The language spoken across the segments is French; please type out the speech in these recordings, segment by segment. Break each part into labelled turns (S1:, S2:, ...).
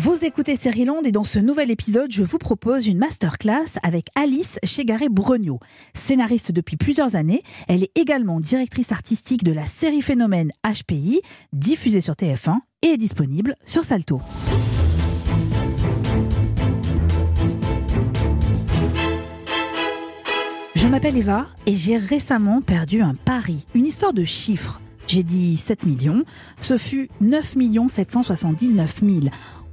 S1: Vous écoutez Land et dans ce nouvel épisode, je vous propose une masterclass avec Alice Chegaré-Bregnaud. Scénariste depuis plusieurs années, elle est également directrice artistique de la série Phénomène HPI, diffusée sur TF1 et disponible sur Salto. Je m'appelle Eva et j'ai récemment perdu un pari, une histoire de chiffres. J'ai dit 7 millions, ce fut 9 779 000.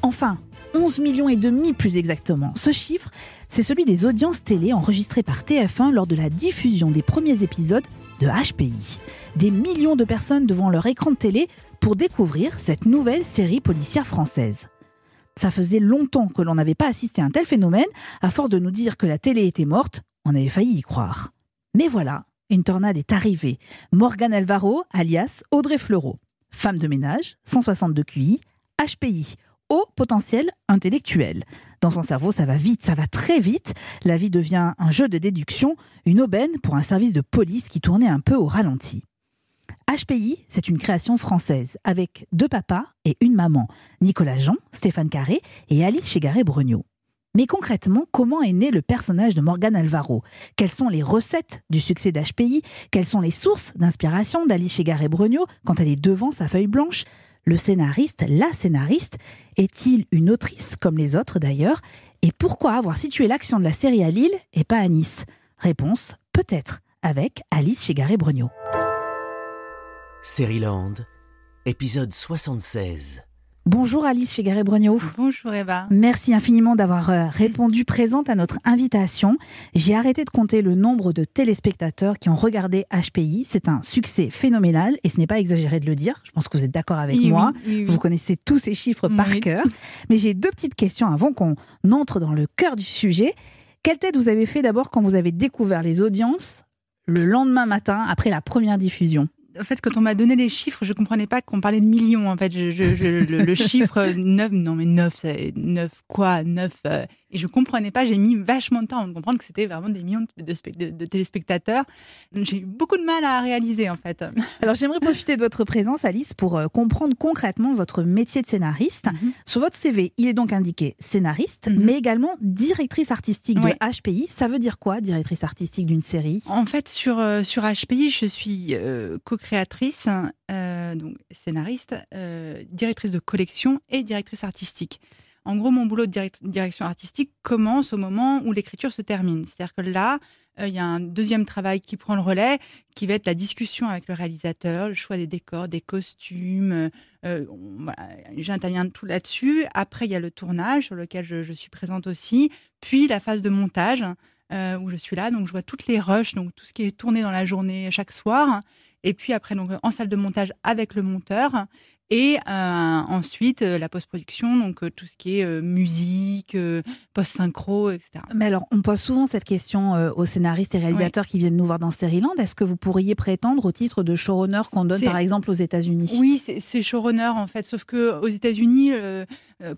S1: Enfin, 11 millions et demi plus exactement. Ce chiffre, c'est celui des audiences télé enregistrées par TF1 lors de la diffusion des premiers épisodes de HPI. Des millions de personnes devant leur écran de télé pour découvrir cette nouvelle série policière française. Ça faisait longtemps que l'on n'avait pas assisté à un tel phénomène, à force de nous dire que la télé était morte, on avait failli y croire. Mais voilà, une tornade est arrivée. Morgane Alvaro, alias Audrey Fleurot. Femme de ménage, 162 QI, HPI, haut potentiel intellectuel. Dans son cerveau, ça va vite, ça va très vite. La vie devient un jeu de déduction, une aubaine pour un service de police qui tournait un peu au ralenti. HPI, c'est une création française, avec deux papas et une maman, Nicolas Jean, Stéphane Carré et Alice Chegaré-Brugnaud. Mais concrètement, comment est né le personnage de Morgane Alvaro? Quelles sont les recettes du succès d'HPI Quelles sont les sources d'inspiration d'Alice Chegaré-Brugnaud quand elle est devant sa feuille blanche? Le scénariste, la scénariste, est-il une autrice comme les autres d'ailleurs? Et pourquoi avoir situé l'action de la série à Lille et pas à Nice? Réponse peut-être avec Alice Chegaré-Brugnaud.
S2: Land, épisode 76.
S1: Bonjour Alice Chegaré-Brognaud.
S3: Bonjour Eva.
S1: Merci infiniment d'avoir euh, répondu présente à notre invitation. J'ai arrêté de compter le nombre de téléspectateurs qui ont regardé HPI. C'est un succès phénoménal et ce n'est pas exagéré de le dire. Je pense que vous êtes d'accord avec moi. vous connaissez tous ces chiffres par cœur. Mais j'ai deux petites questions avant qu'on entre dans le cœur du sujet. Quelle tête vous avez fait d'abord quand vous avez découvert les audiences le lendemain matin après la première diffusion?
S3: En fait, quand on m'a donné les chiffres, je comprenais pas qu'on parlait de millions. En fait, le, chiffre 9, non mais 9, 9 quoi? 9 et je comprenais pas, j'ai mis vachement de temps à comprendre que c'était vraiment des millions de, téléspectateurs. J'ai eu beaucoup de mal à réaliser en fait.
S1: Alors j'aimerais profiter de votre présence, Alice, pour euh, comprendre concrètement votre métier de scénariste. Mhm. Sur votre CV, il est donc indiqué scénariste, mhm. mais également directrice artistique de HPI. Ça veut dire quoi, directrice artistique d'une série?
S3: En fait, sur, euh, sur HPI, je suis euh, co-créatrice, donc scénariste, directrice de collection et directrice artistique. En gros, mon boulot de direction artistique commence au moment où l'écriture se termine. C'est-à-dire que là, euh, il y a un deuxième travail qui prend le relais, qui va être la discussion avec le réalisateur, le choix des décors, des costumes. Euh, euh, j'interviens tout là-dessus. Après, il y a le tournage sur lequel je, suis présente aussi. Puis la phase de montage où je suis là. Donc, je vois toutes les rushs, donc tout ce qui est tourné dans la journée chaque soir. Et puis après, donc en salle de montage avec le monteur. Et euh, ensuite, euh, la post-production, donc euh, tout ce qui est musique, post-synchro, etc.
S1: Mais alors, on pose souvent cette question aux scénaristes et réalisateurs qui viennent nous voir dans Land. Est-ce que vous pourriez prétendre au titre de showrunner qu'on donne par exemple aux États-Unis?
S3: Oui, c'est showrunner en fait. Sauf que aux États-Unis,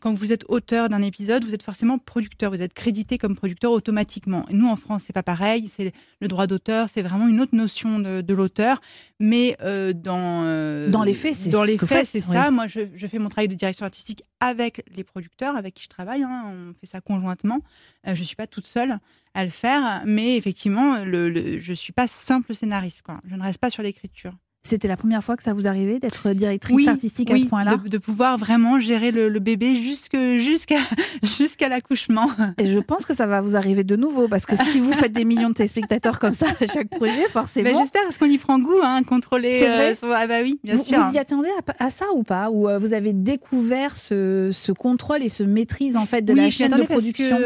S3: quand vous êtes auteur d'un épisode, vous êtes forcément producteur. Vous êtes crédité comme producteur automatiquement. Et nous, en France, c'est pas pareil. C'est le droit d'auteur, c'est vraiment une autre notion de, l'auteur. Mais dans
S1: dans les faits, c'est
S3: dans les faits, c'est ça. Moi, je, fais mon travail de direction artistique avec les producteurs avec qui je travaille. Hein. On fait ça conjointement. Euh, je ne suis pas toute seule à le faire, mais effectivement, le, je ne suis pas simple scénariste. Quoi. Je ne reste pas sur l'écriture.
S1: C'était la première fois que ça vous arrivait d'être directrice artistique à ce point-là
S3: de, de, pouvoir vraiment gérer le, bébé jusqu'à jusqu'à l'accouchement.
S1: Et je pense que ça va vous arriver de nouveau, parce que si vous faites des millions de téléspectateurs comme ça à chaque projet, forcément...
S3: Ben, j'espère, parce qu'on y prend goût, hein, contrôler...
S1: Euh,
S3: ah bah oui, bien
S1: vous,
S3: sûr.
S1: Vous y attendez à, ça ou pas? Ou euh, vous avez découvert ce, ce, contrôle et ce maîtrise en fait de la chaîne de production?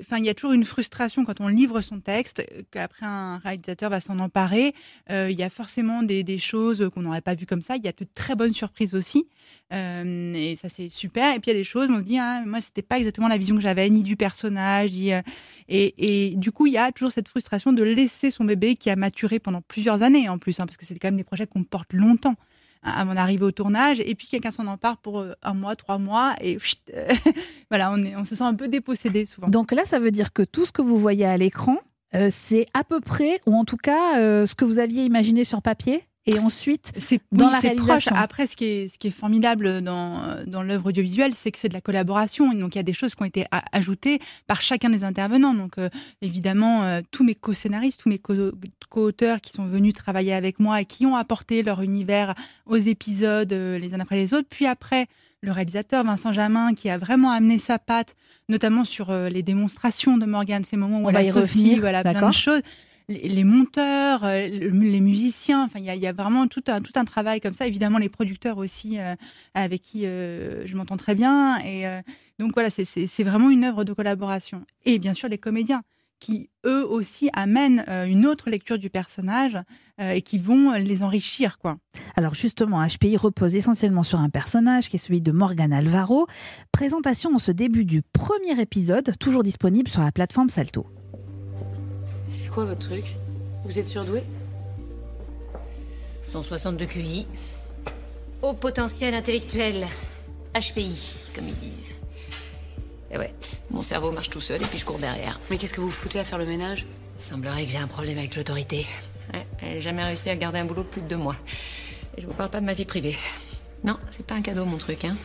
S3: Enfin, il y a toujours une frustration quand on livre son texte, qu'après un réalisateur va s'en emparer. Euh, il y a forcément des, des choses qu'on n'aurait pas vues comme ça. Il y a de très bonnes surprises aussi. Euh, et ça, c'est super. Et puis, il y a des choses, on se dit, ah, moi, c'était pas exactement la vision que j'avais, ni du personnage. Euh, et, du coup, il y a toujours cette frustration de laisser son bébé qui a maturé pendant plusieurs années en plus, hein, parce que c'est quand même des projets qu'on porte longtemps hein, avant d'arriver au tournage. Et puis, quelqu'un s'en empare pour euh, un mois, trois mois. Et voilà, on se sent un peu dépossédé souvent.
S1: Donc là, ça veut dire que tout ce que vous voyez à l'écran, c'est à peu près, ou en tout cas, ce que vous aviez imaginé sur papier? Et ensuite
S3: c'est
S1: dans
S3: oui,
S1: la réalisation.
S3: Après, ce qui est, ce qui est formidable dans, dans l'œuvre audiovisuelle, c'est que c'est de la collaboration. Donc, il y a des choses qui ont été ajoutées par chacun des intervenants. Donc, euh, évidemment, euh, tous mes co-scénaristes, tous mes co- co-auteurs qui sont venus travailler avec moi et qui ont apporté leur univers aux épisodes euh, les uns après les autres. Puis après, le réalisateur Vincent Jamin qui a vraiment amené sa patte, notamment sur euh, les démonstrations de Morgane, ces moments où
S1: On
S3: elle
S1: va y
S3: associe,
S1: revenir,
S3: voilà, plein de choses les, monteurs, euh, le- les musiciens, enfin il y a, vraiment tout un, travail comme ça. Évidemment les producteurs aussi euh, avec qui euh, je m'entends très bien. Et donc voilà, c'est- vraiment une œuvre de collaboration. Et bien sûr les comédiens qui eux aussi amènent une autre lecture du personnage et qui vont les enrichir quoi.
S1: Alors justement, HPI repose essentiellement sur un personnage qui est celui de Morgan Alvaro. Présentation en ce début du premier épisode, toujours disponible sur la plateforme Salto.
S4: C'est quoi votre truc Vous êtes surdoué
S5: 162 QI. Haut potentiel intellectuel. HPI, comme ils disent. Et ouais, mon cerveau marche tout seul et puis je cours derrière.
S4: Mais qu'est-ce que vous foutez à faire le ménage
S5: Il semblerait que j'ai un problème avec l'autorité. Ouais, j'ai jamais réussi à garder un boulot plus de deux mois. Et je vous parle pas de ma vie privée. Non, c'est pas un cadeau mon truc, hein.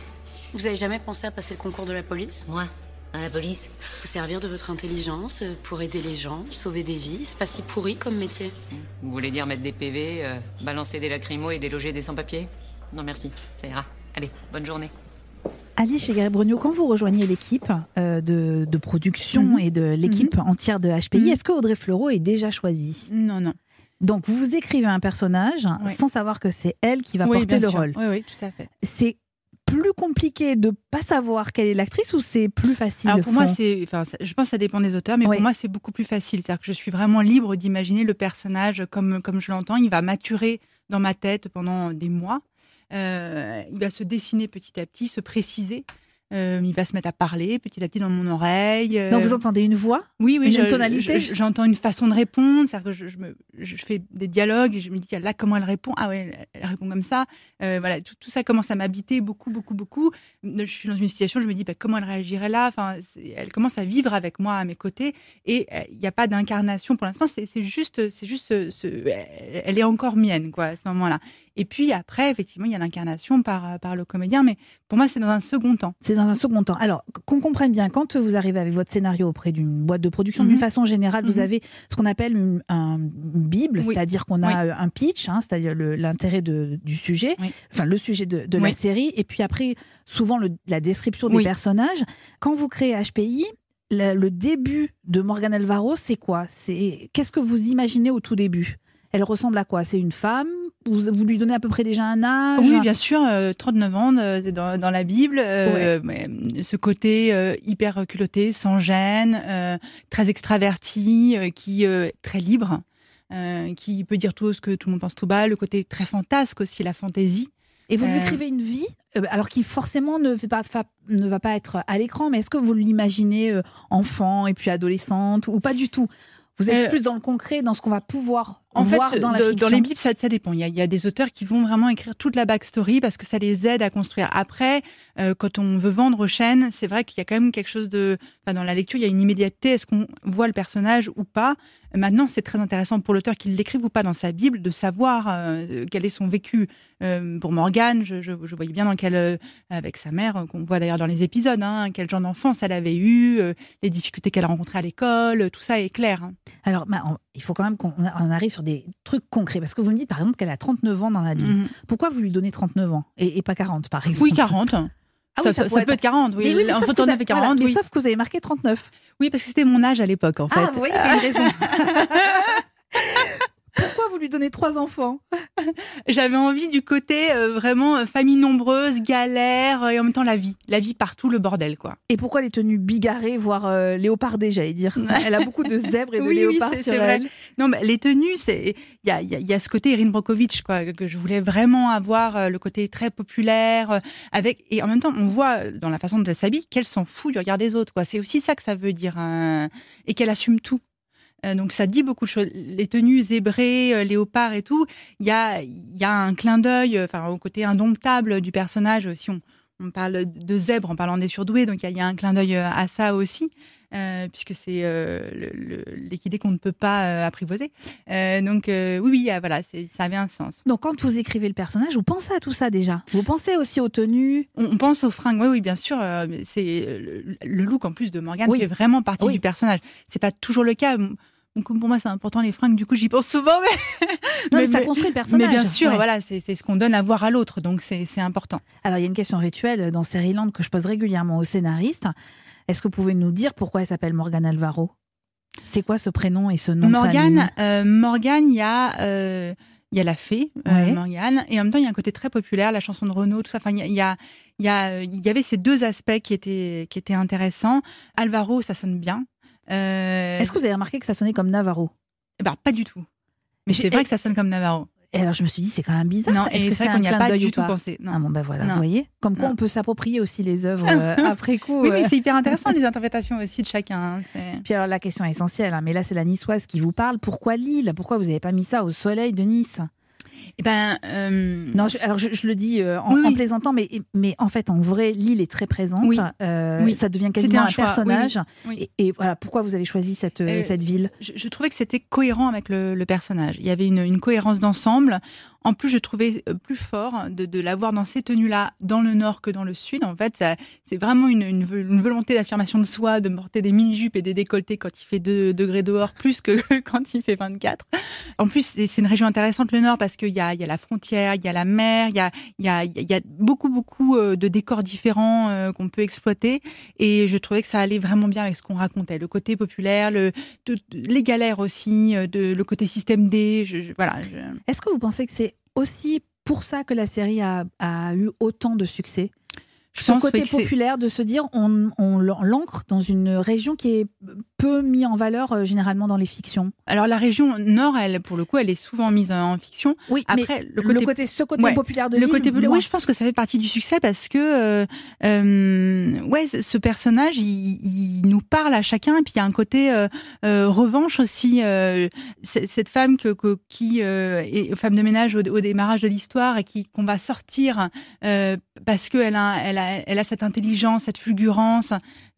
S4: Vous avez jamais pensé à passer le concours de la police
S5: Moi, à la police.
S4: Vous servir de votre intelligence euh, pour aider les gens, sauver des vies C'est pas si pourri comme métier.
S5: Vous voulez dire mettre des PV, euh, balancer des lacrymos et déloger des sans-papiers? Non merci, ça ira. Allez, bonne journée.
S1: Alice chez Brogno, quand vous rejoignez l'équipe euh, de, de production
S3: Mhm.
S1: et de l'équipe entière de HPI,
S3: Mhm.
S1: est-ce que Audrey Fleurot est déjà choisie?
S3: Non non.
S1: Donc vous écrivez un personnage
S3: Oui.
S1: sans savoir que c'est elle qui va
S3: oui,
S1: porter
S3: bien
S1: le
S3: sûr.
S1: rôle.
S3: Oui oui, tout à fait.
S1: C'est plus compliqué de pas savoir quelle est l'actrice ou c'est plus facile
S3: Alors pour moi, c'est, enfin, je pense que ça dépend des auteurs, mais
S1: Oui.
S3: pour moi, c'est beaucoup plus facile. C'est-à-dire que je suis vraiment libre d'imaginer le personnage comme, comme je l'entends. Il va maturer dans ma tête pendant des mois. Euh, il va se dessiner petit à petit, se préciser. Euh, il va se mettre à parler petit à petit dans mon oreille. Euh,
S1: Donc vous entendez une voix?
S3: Oui, oui,
S1: une
S3: je-
S1: tonalité?
S3: je- J'entends une façon de répondre, c'est-à-dire que je, je me, je fais des dialogues et je me dis, là, comment elle répond? Ah ouais, elle, répond comme ça. Euh, voilà, tout, tout ça commence à m'habiter beaucoup, beaucoup, beaucoup. Je suis dans une situation, je me dis, bah, comment elle réagirait là? Enfin, elle commence à vivre avec moi à mes côtés et il n'y a pas d'incarnation pour l'instant. C'est c'est juste, c'est juste, ce- ce- elle est encore mienne, quoi, à ce moment-là. Et puis après, effectivement, il y a l'incarnation par, par le comédien, mais pour moi, c'est dans un second temps.
S1: C'est dans un second temps. Alors, qu'on comprenne bien, quand vous arrivez avec votre scénario auprès d'une boîte de production,
S3: Mhm.
S1: d'une façon générale, vous
S3: Mhm.
S1: avez ce qu'on appelle une, un- une bible,
S3: Oui.
S1: c'est-à-dire qu'on a
S3: Oui.
S1: euh, un pitch, hein, c'est-à-dire l'intérêt du sujet,
S3: Oui.
S1: enfin le sujet de, de la série, et puis après, souvent le- la description des personnages. Quand vous créez HPI, le, le début de Morgan Alvaro, c'est quoi? C'est Qu'est-ce que vous imaginez au tout début? Elle ressemble à quoi? C'est une femme? Vous, vous lui donnez à peu près déjà un âge?
S3: Oui, bien sûr, euh, 39 ans euh, dans, dans la Bible. euh, euh, ce côté euh, hyper culotté, sans gêne, euh, très extraverti, euh, qui euh, très libre, euh, qui peut dire tout ce que tout le monde pense tout bas. Le côté très fantasque aussi, la fantaisie.
S1: Et vous lui
S3: Euh,
S1: écrivez une vie, euh, alors qui forcément ne, fait pas, fa- ne va pas être à l'écran, mais est-ce que vous l'imaginez euh, enfant et puis adolescente ou pas du tout? Vous êtes
S3: Euh,
S1: plus dans le concret, dans ce qu'on va pouvoir
S3: En fait,
S1: dans
S3: de-
S1: fiction.
S3: les Bibles, ça, ça dépend. Il y, a, il y a des auteurs qui vont vraiment écrire toute la backstory parce que ça les aide à construire. Après, euh, quand on veut vendre aux chaînes, c'est vrai qu'il y a quand même quelque chose de... Enfin, dans la lecture, il y a une immédiateté. Est-ce qu'on voit le personnage ou pas? Maintenant, c'est très intéressant pour l'auteur qu'il l'écrive ou pas dans sa Bible de savoir euh, quel est son vécu. Euh, pour Morgane, je, je, je voyais bien dans quel, euh, avec sa mère, euh, qu'on voit d'ailleurs dans les épisodes, hein, quel genre d'enfance elle avait eu, euh, les difficultés qu'elle a rencontrées à l'école, tout ça est clair. hein.
S1: Alors, bah, il faut quand même qu'on on arrive sur des trucs concrets, parce que vous me dites par exemple qu'elle a 39 ans dans la Bible.
S3: Mhm.
S1: Pourquoi vous lui donnez 39 ans et, et pas 40 par exemple
S3: Oui, 40.
S1: Ah
S3: ça,
S1: oui,
S3: ça,
S1: pourrait
S3: ça peut être 40, oui.
S1: Mais oui, mais sauf
S3: Entre
S1: que vous
S3: 39
S1: avez-
S3: et 40,
S1: voilà, mais
S3: oui.
S1: sauf que vous avez marqué 39.
S3: Oui, parce que c'était mon âge à l'époque, en fait.
S1: Ah, vous voyez, il y a une raison. Pourquoi vous lui donnez trois enfants?
S3: J'avais envie du côté euh, vraiment euh, famille nombreuse, galère, euh, et en même temps la vie. La vie partout, le bordel, quoi.
S1: Et pourquoi les tenues bigarrées, voire euh, léopardées, j'allais dire? Elle a beaucoup de zèbres et de
S3: Oui,
S1: léopards sur
S3: vrai.
S1: elle.
S3: Non, mais les tenues, c'est il y a, il y a- il y a ce côté Erin Brockovich, quoi, que je voulais vraiment avoir, euh, le côté très populaire, avec et en même temps, on voit dans la façon dont elle s'habille qu'elle s'en fout du regard des autres, quoi. C'est aussi ça que ça veut dire, et qu'elle assume tout. Euh, donc ça dit beaucoup de choses. Les tenues zébrées, euh, léopards et tout, il y a, il y a un clin d'œil, euh, enfin au côté indomptable du personnage. Si on, on parle de zèbre en parlant des surdoués, donc il y, a- il y a un clin d'œil à ça aussi. euh, puisque c'est euh, l'équidé qu'on ne peut pas euh, apprivoiser. Donc oui, oui, euh, voilà, ça avait un sens.
S1: Donc quand vous écrivez le personnage, vous pensez à tout ça déjà? Vous pensez aussi aux tenues?
S3: On, on pense aux fringues, oui, oui, bien sûr. c'est le, le look en plus de Morgane
S1: Oui.
S3: fait vraiment partie
S1: Oui.
S3: du personnage. C'est pas toujours le cas. Donc pour moi, c'est important les fringues. Du coup, j'y pense souvent. Mais,
S1: Non, mais,
S3: mais-
S1: ça
S3: mais-
S1: construit le personnage.
S3: mais bien sûr,
S1: Ouais.
S3: voilà, c'est ce qu'on donne à voir à l'autre. Donc c'est important.
S1: Alors, il y a une question rituelle dans Land que je pose régulièrement aux scénaristes. Est-ce que vous pouvez nous dire pourquoi elle s'appelle Morgane Alvaro? C'est quoi ce prénom et ce nom
S3: Morgane, euh, Morgane, il y a. euh, il y a la fée, euh,
S1: Ouais.
S3: Morgane, et en même temps, il y a un côté très populaire, la chanson de Renaud, tout ça. Enfin, il y a, il y a, il y avait ces deux aspects qui étaient, qui étaient intéressants. Alvaro, ça sonne bien. Euh,
S1: Est-ce que vous avez remarqué que ça sonnait comme Navarro?
S3: Eh ben, pas du tout. Mais c'est vrai que ça sonne comme Navarro.
S1: Et alors, je me suis dit, c'est quand même bizarre. Est-ce que
S3: c'est qu'on n'y a pas du
S1: ou
S3: tout pensé. Non.
S1: Ah bon, ben voilà,
S3: Non.
S1: vous voyez Comme quoi,
S3: Non.
S1: on peut s'approprier aussi les œuvres euh, après coup.
S3: Oui,
S1: euh.
S3: mais c'est hyper intéressant les interprétations aussi de chacun. hein,
S1: Puis alors, la question essentielle, hein, mais là, c'est la niçoise qui vous parle. Pourquoi Lille? Pourquoi vous n'avez pas mis ça au soleil de Nice?
S3: Eh ben, euh,
S1: Non, je, alors je, je le dis euh, en,
S3: Oui,
S1: en
S3: oui.
S1: plaisantant, mais, mais en fait, en vrai, Lille est très présente.
S3: Oui.
S1: Euh. Ça devient quasiment
S3: un
S1: personnage. Et, et voilà, pourquoi vous avez choisi cette, cette ville?
S3: je, je trouvais que c'était cohérent avec le, le personnage. Il y avait une, une cohérence d'ensemble. En plus, je trouvais euh, plus fort de, l'avoir dans ces tenues-là, dans le nord que dans le sud. En fait, c'est vraiment une, une, vo- une volonté d'affirmation de soi, de porter des mini-jupes et des décolletés quand il fait 2 degrés dehors, plus que quand il fait 24. En plus, c'est une région intéressante, le nord, parce qu'il y a, la frontière, il y a la mer, il y a, beaucoup, beaucoup euh, de décors différents euh, qu'on peut exploiter. Et je trouvais que ça allait vraiment bien avec ce qu'on racontait. Le côté populaire, les galères aussi, le côté système D. Voilà.
S1: Est-ce que vous pensez que c'est aussi pour ça que la série a, eu autant de succès?
S3: Je
S1: Ce
S3: pense
S1: côté
S3: oui,
S1: populaire de se dire on, on l'ancre dans une région qui est peu mise en valeur euh, généralement dans les fictions.
S3: Alors la région nord, elle, pour le coup, elle est souvent mise en fiction.
S1: Oui,
S3: Après,
S1: mais
S3: le
S1: le
S3: côté,
S1: ce côté
S3: Ouais,
S1: populaire de
S3: le côté populaire, oui, je pense que ça fait partie du succès parce que euh, euh, ouais, ce personnage, il, il nous parle à chacun et puis il y a un côté euh, euh, revanche aussi. euh, cette femme que, que- qui euh, est femme de ménage au, au démarrage de l'histoire et qui qu'on va sortir euh, parce qu'elle a, elle a, elle a cette intelligence, cette fulgurance.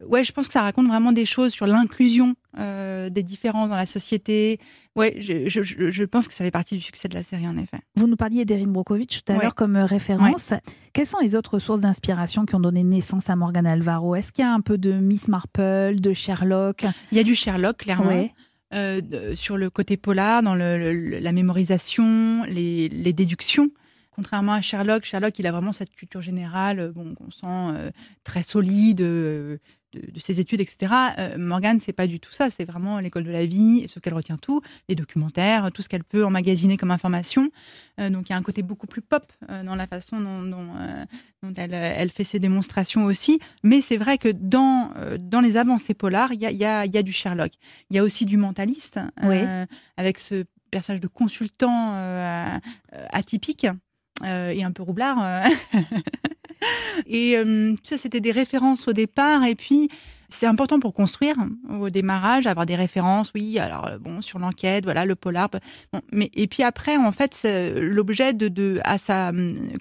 S3: Ouais, je pense que ça raconte vraiment des choses sur l'inclusion euh, des différents dans la société. Ouais, je, je, je je pense que ça fait partie du succès de la série en effet.
S1: Vous nous parliez d'Erin Brockovich tout à
S3: Ouais.
S1: l'heure comme euh, référence. Quelles sont les autres sources d'inspiration qui ont donné naissance à Morgan Alvaro? Est-ce qu'il y a un peu de Miss Marple, de Sherlock?
S3: Il y a du Sherlock, clairement.
S1: Ouais.
S3: euh, sur le côté polar, dans le, le- la mémorisation, les, les déductions. Contrairement à Sherlock, Sherlock, il a vraiment cette culture générale, euh, bon, qu'on sent euh, très solide euh, de, de ses études, etc. Euh, Morgane, c'est pas du tout ça. C'est vraiment l'école de la vie, ce qu'elle retient tout, les documentaires, tout ce qu'elle peut emmagasiner comme information. Euh, donc il y a un côté beaucoup plus pop euh, dans la façon dont, dont, dont elle, elle fait ses démonstrations aussi. Mais c'est vrai que dans, dans les avancées polars, il y a, y, a, y a du Sherlock. Il y a aussi du mentaliste, avec ce personnage de consultant atypique et un peu roublard. euh. et euh, ça, c'était des références au départ. Et puis, c'est important pour construire au démarrage, avoir des références, oui, alors euh, bon, sur l'enquête, voilà, le polar. Bon, mais, et puis après, en fait, l'objet de, de, à sa,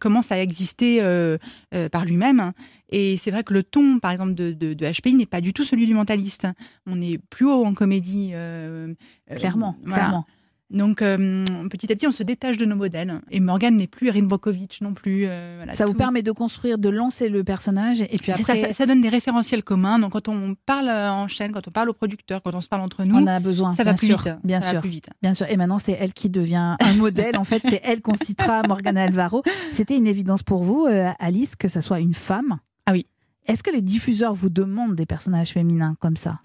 S3: commence à exister euh, euh, par lui-même. Et c'est vrai que le ton, par exemple, de, de, de HPI n'est pas du tout celui du mentaliste. On est plus haut en comédie. euh, euh,
S1: Clairement,
S3: voilà.
S1: clairement.
S3: Donc, euh, petit à petit, on se détache de nos modèles. Et Morgane n'est plus Erin Brockovich non plus. euh, voilà,
S1: Ça vous permet de construire, de lancer le personnage et puis après,
S3: ça, ça, ça donne des référentiels communs. Donc, quand on parle euh, en chaîne, quand on parle aux producteurs, quand on se parle entre nous,
S1: on a besoin.
S3: ça va
S1: bien
S3: plus
S1: sûr,
S3: vite.
S1: Bien
S3: ça
S1: sûr.
S3: va plus vite.
S1: Bien sûr, et maintenant c'est elle qui devient un modèle. En fait, c'est elle qu'on citera Morgana Alvaro. C'était une évidence pour vous, euh, Alice, que ça soit une femme.
S3: Ah oui.
S1: Est-ce que les diffuseurs vous demandent des personnages féminins comme ça?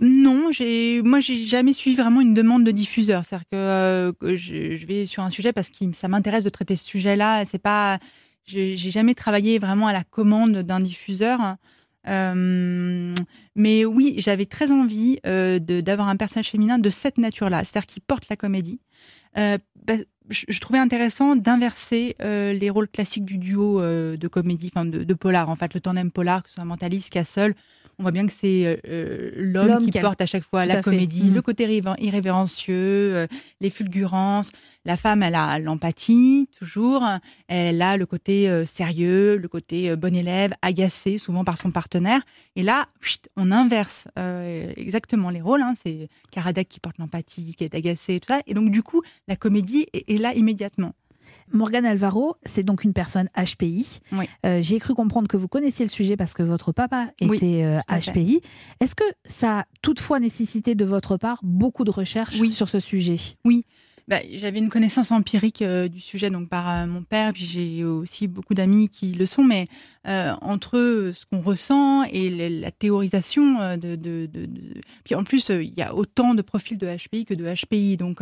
S3: Non, j'ai, moi, j'ai jamais suivi vraiment une demande de diffuseur. C'est-à-dire que, euh, je, vais sur un sujet parce que ça m'intéresse de traiter ce sujet-là. C'est pas, j'ai jamais travaillé vraiment à la commande d'un diffuseur. Euh, mais oui, j'avais très envie euh, d'avoir un personnage féminin de cette nature-là, c'est-à-dire qui porte la comédie. Euh, bah, je, trouvais intéressant d'inverser les rôles classiques du duo de comédie, enfin de, de polar. En fait, le tandem polar, que ce soit Mentaliste, Castle, On voit bien que c'est euh, l'homme
S1: L'homme
S3: qui porte à chaque fois
S1: Tout
S3: la comédie,
S1: Mhm.
S3: le côté irrévé- irrévérencieux, euh, les fulgurances. La femme, elle a l'empathie, toujours. Elle a le côté euh, sérieux, le côté euh, bon élève, agacé, souvent par son partenaire. Et là, on inverse euh, exactement les rôles. hein. C'est Karadec qui porte l'empathie, qui est agacé, tout ça. Et donc, du coup, la comédie est, est là immédiatement.
S1: Morgane Alvaro, c'est donc une personne HPI.
S3: Oui.
S1: Euh, J'ai cru comprendre que vous connaissiez le sujet parce que votre papa
S3: Oui,
S1: était euh. HPI. Est-ce que ça a toutefois nécessité de votre part beaucoup de recherches
S3: Oui.
S1: sur ce sujet?
S3: Bah, J'avais une connaissance empirique euh, du sujet donc par euh, mon père, puis j'ai aussi beaucoup d'amis qui le sont, mais euh, entre ce qu'on ressent et la théorisation de, de, de- Puis en plus, il y a autant de profils de HPI que de HPI, donc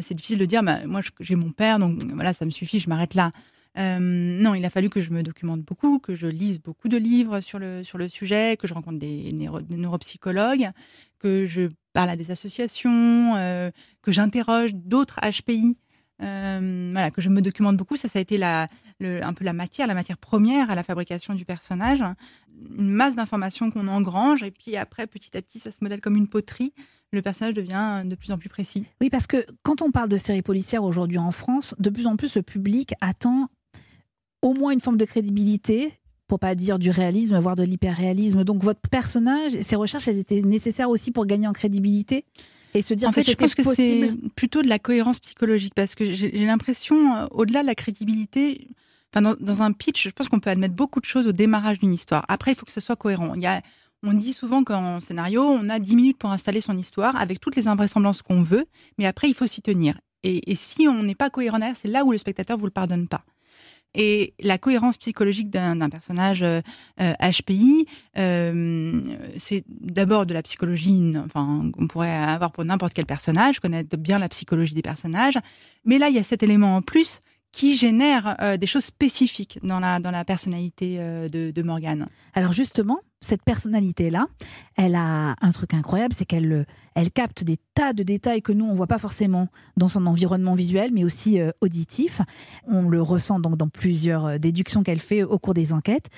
S3: c'est difficile de dire, bah, moi j'ai mon père, donc voilà, ça me suffit, je m'arrête là. Euh, non, il a fallu que je me documente beaucoup, que je lise beaucoup de livres sur le, sur le sujet, que je rencontre des, neuro- neuropsychologues, que je parle à des associations, euh, que j'interroge d'autres HPI, euh, voilà, que je me documente beaucoup. Ça, ça a été la, un peu la matière, la matière première à la fabrication du personnage. Une masse d'informations qu'on engrange, et puis après, petit à petit, ça se modèle comme une poterie. Le personnage devient de plus en plus précis.
S1: Oui, parce que quand on parle de séries policières aujourd'hui en France, de plus en plus le public attend au moins une forme de crédibilité, pour pas dire du réalisme, voire de l'hyperréalisme. Donc votre personnage, ces recherches, elles étaient nécessaires aussi pour gagner en crédibilité et se dire
S3: en
S1: que
S3: fait, je pense que c'est plutôt de la cohérence psychologique parce que j'ai l'impression, euh, au-delà de la crédibilité, enfin, dans, dans un pitch, je pense qu'on peut admettre beaucoup de choses au démarrage d'une histoire. Après, il faut que ce soit cohérent. Il y a, on dit souvent qu'en scénario, on a 10 minutes pour installer son histoire avec toutes les invraisemblances qu'on veut, mais après, il faut s'y tenir. Et, et si on n'est pas cohérent c'est là où le spectateur vous le pardonne pas. Et la cohérence psychologique d'un personnage euh, euh, HPI, euh, c'est d'abord de la psychologie, enfin, on pourrait avoir pour n'importe quel personnage, connaître bien la psychologie des personnages. Mais là, il y a cet élément en plus qui génère euh, des choses spécifiques dans la, dans la personnalité euh, de, Morgane.
S1: Alors justement, cette personnalité-là, elle a un truc incroyable, c'est qu'elle euh, elle capte des tas de détails que nous, on voit pas forcément dans son environnement visuel, mais aussi euh, auditif. On le ressent donc dans plusieurs déductions qu'elle fait au cours des enquêtes.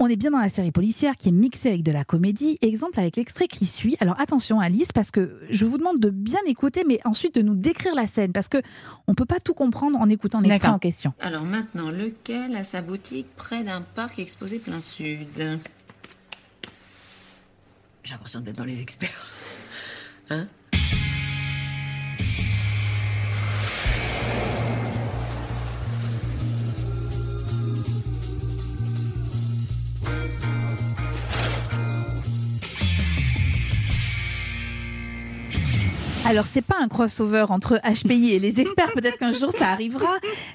S1: On est bien dans la série policière qui est mixée avec de la comédie. Exemple avec l'extrait qui suit. Alors attention Alice, parce que je vous demande de bien écouter, mais ensuite de nous décrire la scène, parce que on peut pas tout comprendre en écoutant l'extrait en question.
S6: Alors maintenant, lequel a sa boutique près d'un parc exposé plein sud?
S5: J'ai l'impression d'être dans les experts. Hein?
S1: Alors, c'est pas un crossover entre HPI et les experts. Peut-être qu'un jour ça arrivera.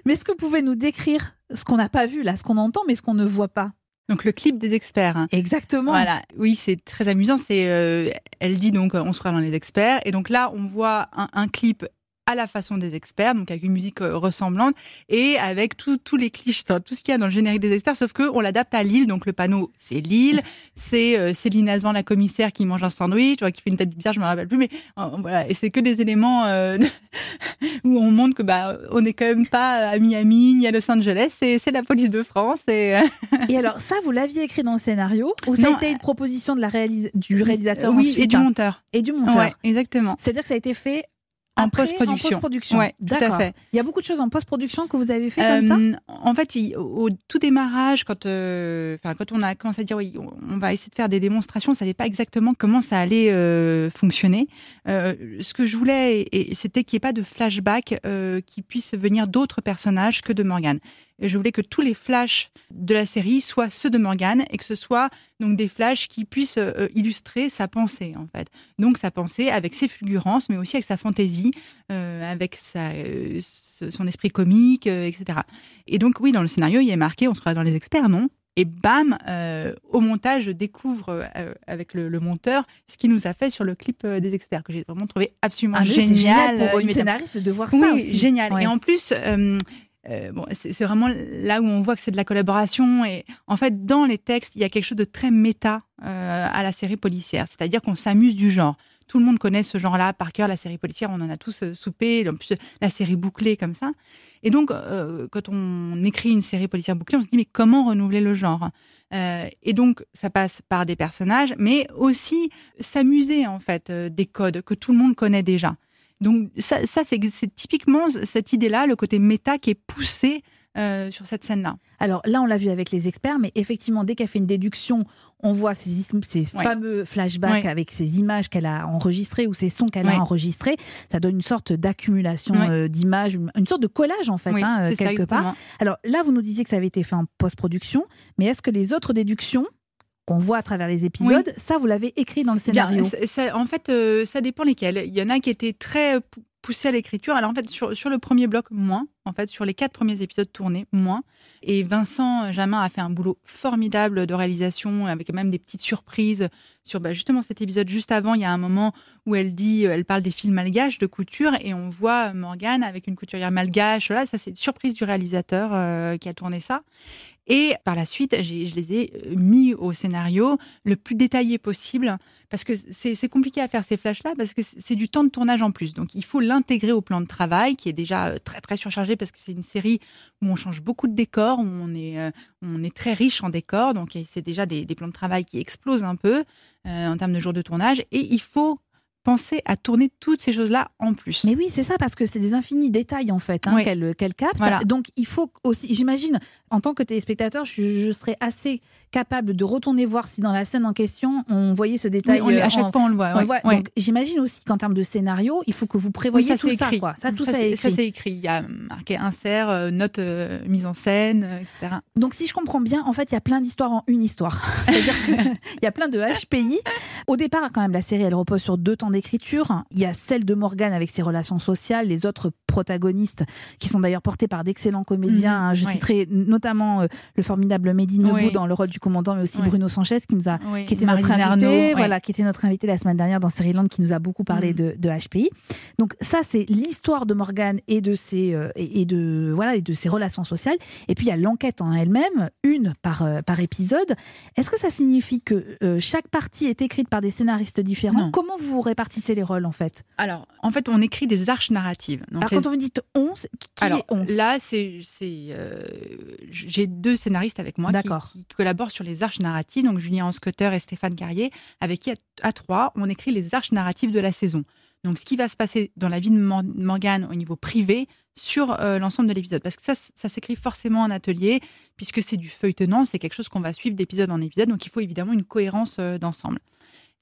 S1: Mais est-ce que vous pouvez nous décrire ce qu'on n'a pas vu là, ce qu'on entend, mais ce qu'on ne voit pas?
S3: Donc le clip des experts. hein.
S1: Exactement.
S3: Voilà, oui, c'est très amusant. C'est, euh, elle dit donc, euh, on se croit dans les experts, et donc là, on voit un, un clip à la façon des experts, donc avec une musique euh, ressemblante et avec tous les clichés, tout ce qu'il y a dans le générique des experts, sauf que on l'adapte à Lille. Donc le panneau, c'est Lille, c'est euh, Céline Azvan, la commissaire, qui mange un sandwich, qui fait une tête de bizarre, je me rappelle plus, mais euh, voilà, et c'est que des éléments où on montre que bah on n'est quand même pas à Miami ni à Los Angeles, c'est la police de France et
S1: Et alors, ça, vous l'aviez écrit dans le scénario ou ça a été une proposition de la réalis- du réalisateur
S3: oui,
S1: ensuite,
S3: et du
S1: hein
S3: monteur.
S1: Et du monteur.
S3: Ouais, exactement.
S1: C'est-à-dire que ça a été fait
S3: En post-production.
S1: Post-production.
S3: Ouais, tout à fait.
S1: Il y a beaucoup de choses en post-production que vous avez fait comme ça
S3: Euh, En fait, il- au tout démarrage, quand, euh, quand on a commencé à dire oui, on- va essayer de faire des démonstrations, on savait pas exactement comment ça allait euh, fonctionner. Euh, ce que je voulais, c'était qu'il n'y ait pas de flashback qui puisse venir d'autres personnages que de Morgane. Je voulais que tous les flashs de la série soient ceux de Morgane et que ce soit donc des flashs qui puissent euh, illustrer sa pensée en fait. Donc sa pensée avec ses fulgurances, mais aussi avec sa fantaisie, euh, avec sa, euh, son esprit comique, etc. Et donc oui, dans le scénario, il a marqué, on se croit dans les experts, non? Et bam, au montage, je découvre avec le, le monteur ce qu'il nous a fait sur le clip des experts, que j'ai vraiment trouvé absolument
S1: Ah,
S3: génial.
S1: génial pour une scénariste de voir
S3: Oui,
S1: ça aussi.
S3: génial.
S1: Ouais.
S3: Et en plus, euh, c'est vraiment là où on voit que c'est de la collaboration. Et en fait, dans les textes, il y a quelque chose de très méta euh, à la série policière. C'est-à-dire qu'on s'amuse du genre. tout le monde connaît ce genre-là par cœur, la série policière, on en a tous euh, soupé, en plus la série bouclée comme ça. Et donc, quand on écrit une série policière bouclée, on se dit mais comment renouveler le genre? Et donc, ça passe par des personnages, mais aussi s'amuser en fait des codes que tout le monde connaît déjà. Donc ça, ça c'est typiquement cette idée-là, le côté méta qui est poussé euh, sur cette scène-là.
S1: Alors là, on l'a vu avec les experts, mais effectivement, dès qu'elle fait une déduction, on voit ces, is- ces
S3: Ouais.
S1: fameux flashbacks
S3: Ouais.
S1: avec ces images qu'elle a enregistrées ou ces sons qu'elle a enregistrés. Ça donne une sorte d'accumulation euh, d'images, une, sorte de collage en fait,
S3: Oui,
S1: hein,
S3: ça,
S1: quelque part. Alors là, vous nous disiez que ça avait été fait en post-production, mais est-ce que les autres déductions qu'on voit à travers les épisodes, ça, vous l'avez écrit dans le scénario
S3: ça- en fait, euh, ça dépend lesquels. Il y en a qui étaient très pou- poussés à l'écriture. Alors en fait, sur, sur le premier bloc, moins. En fait, sur les quatre premiers épisodes tournés, moins. Et Vincent Jamin a fait un boulot formidable de réalisation, avec même des petites surprises sur bah, justement cet épisode juste avant. Il y a un moment où elle dit, elle parle des fils malgaches de couture, et on voit Morgane avec une couturière malgache. Là, ça c'est une surprise du réalisateur euh, qui a tourné ça. Et par la suite, je les ai euh, mis au scénario le plus détaillé possible parce que c'est compliqué à faire ces flashs-là parce que c'est du temps de tournage en plus. Donc il faut l'intégrer au plan de travail qui est déjà euh, très très surchargé parce que c'est une série où on change beaucoup de décors, où on est, euh, on est très riche en décors. Donc c'est déjà des, des plans de travail qui explosent un peu euh, en termes de jours de tournage. Et il faut penser à tourner toutes ces choses-là en plus.
S1: Mais oui, c'est ça, parce que c'est des infinis détails en fait hein,
S3: Oui.
S1: qu'elle capte.
S3: Voilà.
S1: Donc il faut aussi, j'imagine, en tant que téléspectateur, je, je serais assez capable de retourner voir si dans la scène en question, on voyait ce détail.
S3: Oui, on le-
S1: euh,
S3: à chaque
S1: en-
S3: fois on le voit.
S1: on
S3: ouais,
S1: voit.
S3: ouais.
S1: Donc j'imagine aussi qu'en termes de scénario, il faut que vous
S3: Oui,
S1: prévoyez
S3: ça,
S1: tout ça. Quoi. Ça, tout ça,
S3: ça,
S1: est
S3: c'est-
S1: écrit.
S3: ça, c'est écrit. Il y a marqué insert, euh, note euh, mise en scène, euh, etc.
S1: Donc, si je comprends bien, en fait, il y a plein d'histoires en une histoire. C'est-à-dire qu'il y a plein de HPI. Au départ, quand même, la série, elle repose sur deux temps d'écriture. Il y a celle de Morgane avec ses relations sociales, les autres protagonistes, qui sont d'ailleurs portés par d'excellents comédiens. Hein. Je citerai notamment euh, le formidable Mehdi Nebou
S3: Oui.
S1: dans le rôle du commandant, mais aussi. Bruno Sanchez, qui nous a qui était
S3: Marine
S1: notre invité,
S3: Arnaud,
S1: voilà, qui était notre invité la semaine dernière dans Série Land, qui nous a beaucoup parlé
S3: Mhm.
S1: de, de HPI. Donc ça, c'est l'histoire de Morgane et de ses euh, et, et de voilà et de ses relations sociales. Et puis il y a l'enquête en elle-même, une par euh, par épisode. Est-ce que ça signifie que chaque partie est écrite par des scénaristes différents?
S3: Non.
S1: Comment vous répartissez les rôles en fait?
S3: Alors, en fait, on écrit des arches narratives. Donc, les-
S1: quand on vous dit 11, qui
S3: Alors
S1: est 11
S3: là, c'est, euh, j'ai deux scénaristes avec moi qui, collaborent sur les arches narratives, donc Julien Hanscotter et Stéphane Carrier, avec qui à, trois, on écrit les arches narratives de la saison. Donc ce qui va se passer dans la vie de Mor- Morgane au niveau privé sur euh, l'ensemble de l'épisode. Parce que ça, ça s'écrit forcément en atelier, puisque c'est du feuilletonnant, c'est quelque chose qu'on va suivre d'épisode en épisode, donc il faut évidemment une cohérence euh, d'ensemble.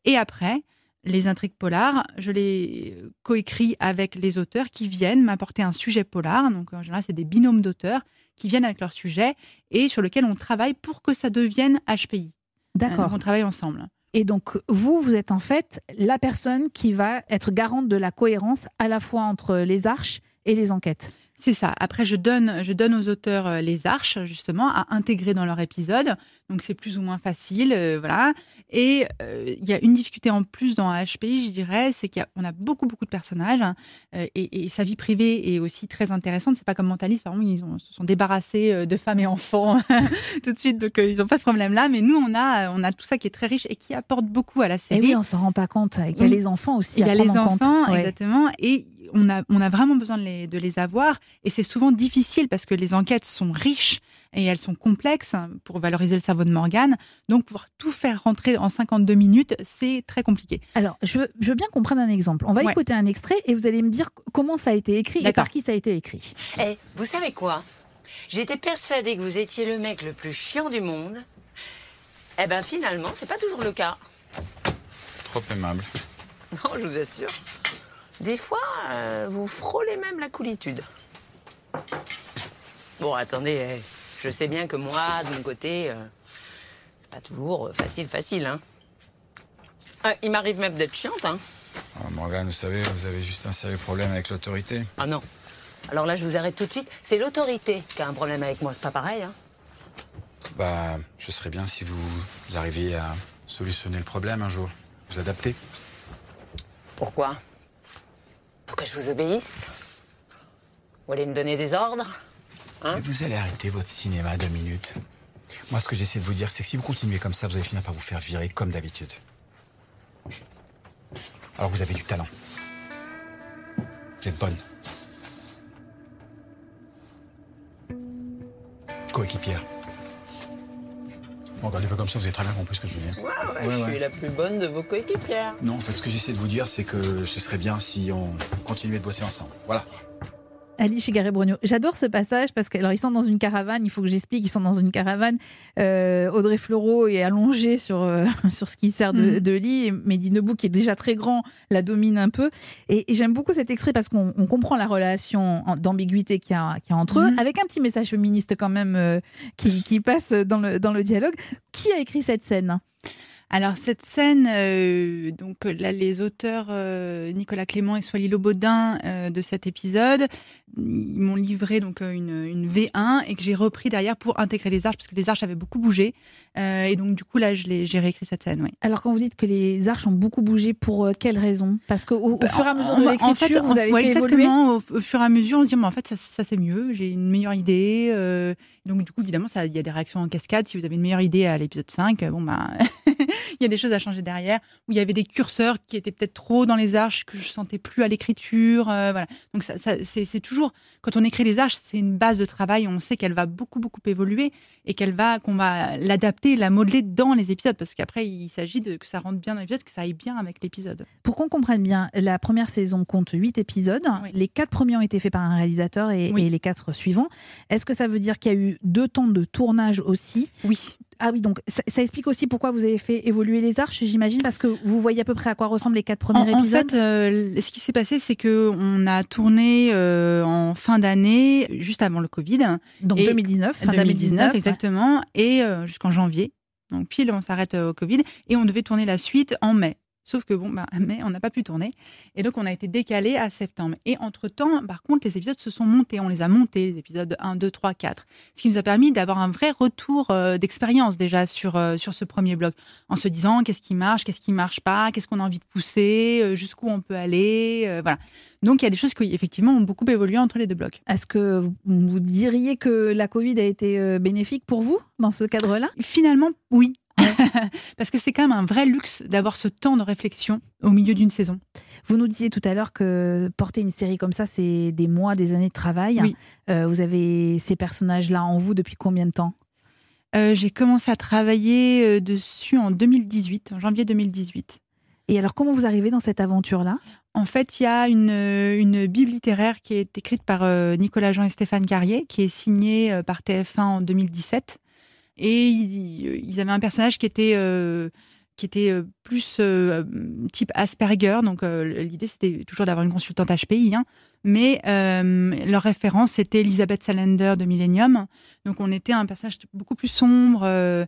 S3: Et après, les intrigues polars, je les coécris avec les auteurs qui viennent m'apporter un sujet polar. Donc en général, c'est des binômes d'auteurs qui viennent avec leur sujet et sur lequel on travaille pour que ça devienne HPI.
S1: D'accord.
S3: On travaille ensemble.
S1: Et donc, vous, vous êtes en fait la personne qui va être garante de la cohérence à la fois entre les arches et les enquêtes.
S3: C'est ça. Après, je donne, je donne aux auteurs euh, les arches, justement, à intégrer dans leur épisode. Donc, c'est plus ou moins facile. euh, voilà. Et euh, il y a une difficulté en plus dans HPI, je dirais, c'est qu'on a, beaucoup, beaucoup de personnages. hein, euh, et, et sa vie privée est aussi très intéressante. C'est pas comme Mentaliste, par exemple, ils ont- se sont débarrassés de femmes et enfants tout de suite. Donc, ils n'ont pas ce problème-là. Mais nous, on a, on a tout ça qui est très riche et qui apporte beaucoup à la
S1: Et
S3: série.
S1: oui, on s'en rend pas compte. Il y a
S3: Oui.
S1: les enfants aussi
S3: Il y a les
S1: en
S3: enfants,
S1: Ouais.
S3: exactement. Et on a, on a vraiment besoin de les, de les avoir. Et c'est souvent difficile parce que les enquêtes sont riches et elles sont complexes pour valoriser le cerveau de Morgane. Donc, pouvoir tout faire rentrer en 52 minutes, c'est très compliqué.
S1: Alors, je veux, je veux bien comprendre un exemple. On va
S3: Ouais.
S1: écouter un extrait et vous allez me dire comment ça a été écrit et par qui ça a été écrit.
S7: Eh, vous savez quoi? J'étais persuadée que vous étiez le mec le plus chiant du monde. Eh ben finalement, c'est pas toujours le cas.
S8: Trop aimable.
S7: Non, je vous assure. Des fois, euh, vous frôlez même la coolitude. Bon, attendez, eh, je sais bien que moi, de mon côté, euh, pas toujours euh, facile, facile, hein. Euh, il m'arrive même d'être chiante, hein.
S8: Oh, Morgane, vous savez, vous avez juste un sérieux problème avec l'autorité.
S7: Ah non. Alors là, je vous arrête tout de suite. C'est l'autorité qui a un problème avec moi, c'est pas pareil, hein.
S8: Bah, je serais bien si vous, vous arriviez à solutionner le problème un jour. Vous adapter.
S7: Pourquoi? Pour que je vous obéisse? Vous allez me donner des ordres? Hein?
S8: Mais vous allez arrêter votre cinéma deux minutes. Moi, ce que j'essaie de vous dire, c'est que si vous continuez comme ça, vous allez finir par vous faire virer comme d'habitude. Alors vous avez du talent. Vous êtes bonne. Coéquipière. Bon, regardez pas comme ça, vous avez très bien compris ce que je veux dire.
S7: Ouais,
S8: Ouais,
S7: je
S8: ouais.
S7: suis la plus bonne de vos coéquipières.
S8: Non, en fait, ce que j'essaie de vous dire, c'est que ce serait bien si on continuait de bosser ensemble. Voilà.
S1: Ali Chigaré-Brogno. J'adore ce passage parce que alors ils sont dans une caravane. Il faut que j'explique. Ils sont dans une caravane. Euh, Audrey Fleurot est allongée sur euh, sur ce qui sert de,
S3: Mhm.
S1: de lit. Mehdi Nebou, qui est déjà très grand, la domine un peu. Et, et j'aime beaucoup cet extrait parce qu'on on comprend la relation d'ambiguïté qu'il y y a entre eux,
S3: Mhm.
S1: avec un petit message féministe quand même euh, qui, qui passe dans le dans le dialogue. Qui a écrit cette scène?
S3: Alors cette scène, euh, donc là les auteurs euh, Nicolas Clément et Soili Lobaudin euh, de cet épisode, ils m'ont livré donc euh, une, une V1 et que j'ai repris derrière pour intégrer les arches parce que les arches avaient beaucoup bougé Euh, et donc du coup là j'ai réécrit cette scène. Oui.
S1: Alors quand vous dites que les arches ont beaucoup bougé, pour euh, quelle raison? Parce qu'au au
S3: Bah,
S1: fur et à mesure de
S3: en
S1: l'écriture,
S3: fait,
S1: vous avez
S3: ouais,
S1: fait évoluer?
S3: exactement. Au, au fur et à mesure, on se dit, mais en fait, ça, ça, c'est mieux. J'ai une meilleure idée. euh, donc, du coup, évidemment, il y a des réactions en cascade. Si vous avez une meilleure idée à l'épisode 5, euh, bon, ben, il y a des choses à changer derrière. Où il y avait des curseurs qui étaient peut-être trop dans les arches, que je sentais plus à l'écriture. euh, voilà. Donc, ça, ça- c'est toujours, quand on écrit les arches, c'est une base de travail. On sait qu'elle va beaucoup, beaucoup évoluer et qu'elle va, qu'on va l'adapter, la modeler dans les épisodes. Parce qu'après, il s'agit de que ça rentre bien dans l'épisode, que ça aille bien avec l'épisode.
S1: Pour qu'on comprenne bien, la première saison compte 8 épisodes.
S3: Oui.
S1: Les quatre premiers ont été faits par un réalisateur et,
S3: Oui.
S1: et les quatre suivants. Est-ce que ça veut dire qu'il y a eu deux temps de tournage aussi?
S3: Oui.
S1: Ah oui, donc ça, ça explique aussi pourquoi vous avez fait évoluer les arches, j'imagine, parce que vous voyez à peu près à quoi ressemblent les quatre premiers
S3: En, en
S1: épisodes.
S3: fait, euh, ce qui s'est passé, c'est que on a tourné euh, en fin d'année, juste avant le Covid,
S1: donc
S3: et-
S1: 2019, fin 2019.
S3: exactement, et euh, jusqu'en janvier. Donc pile, on s'arrête au Covid, et on devait tourner la suite en mai. Sauf que bon, bah, mai, on n'a pas pu tourner, et donc on a été décalé à septembre. Et entre temps, par contre, les épisodes se sont montés, on les a montés, les épisodes 1, 2, 3, 4, ce qui nous a permis d'avoir un vrai retour euh, d'expérience déjà sur euh, sur ce premier bloc, en se disant qu'est-ce qui marche, qu'est-ce qui marche pas, qu'est-ce qu'on a envie de pousser, euh, jusqu'où on peut aller, voilà. Donc il y a des choses qui effectivement ont beaucoup évolué entre les deux blocs.
S1: Est-ce que vous, diriez que la Covid a été bénéfique pour vous dans ce cadre-là?
S3: Finalement, oui. Parce que c'est quand même un vrai luxe d'avoir ce temps de réflexion au milieu d'une saison.
S1: Vous nous disiez tout à l'heure que porter une série comme ça, c'est des mois, des années de travail.
S3: Oui.
S1: Euh, vous avez ces personnages-là en vous depuis combien de temps?
S3: Euh, J'ai commencé à travailler euh, dessus en 2018, en janvier 2018.
S1: Et alors, comment vous arrivez dans cette aventure-là?
S3: En fait, il y a une, une bible littéraire qui est écrite par Nicolas Jean et Stéphane Carrier, qui est signée par TF1 en 2017. Et ils, avaient un personnage qui était, euh, qui était euh, plus euh, type Asperger. Donc, l'idée, c'était toujours d'avoir une consultante HPI. hein. Mais leur référence, c'était Elisabeth Salander de Millennium. Donc, on était un personnage beaucoup plus sombre,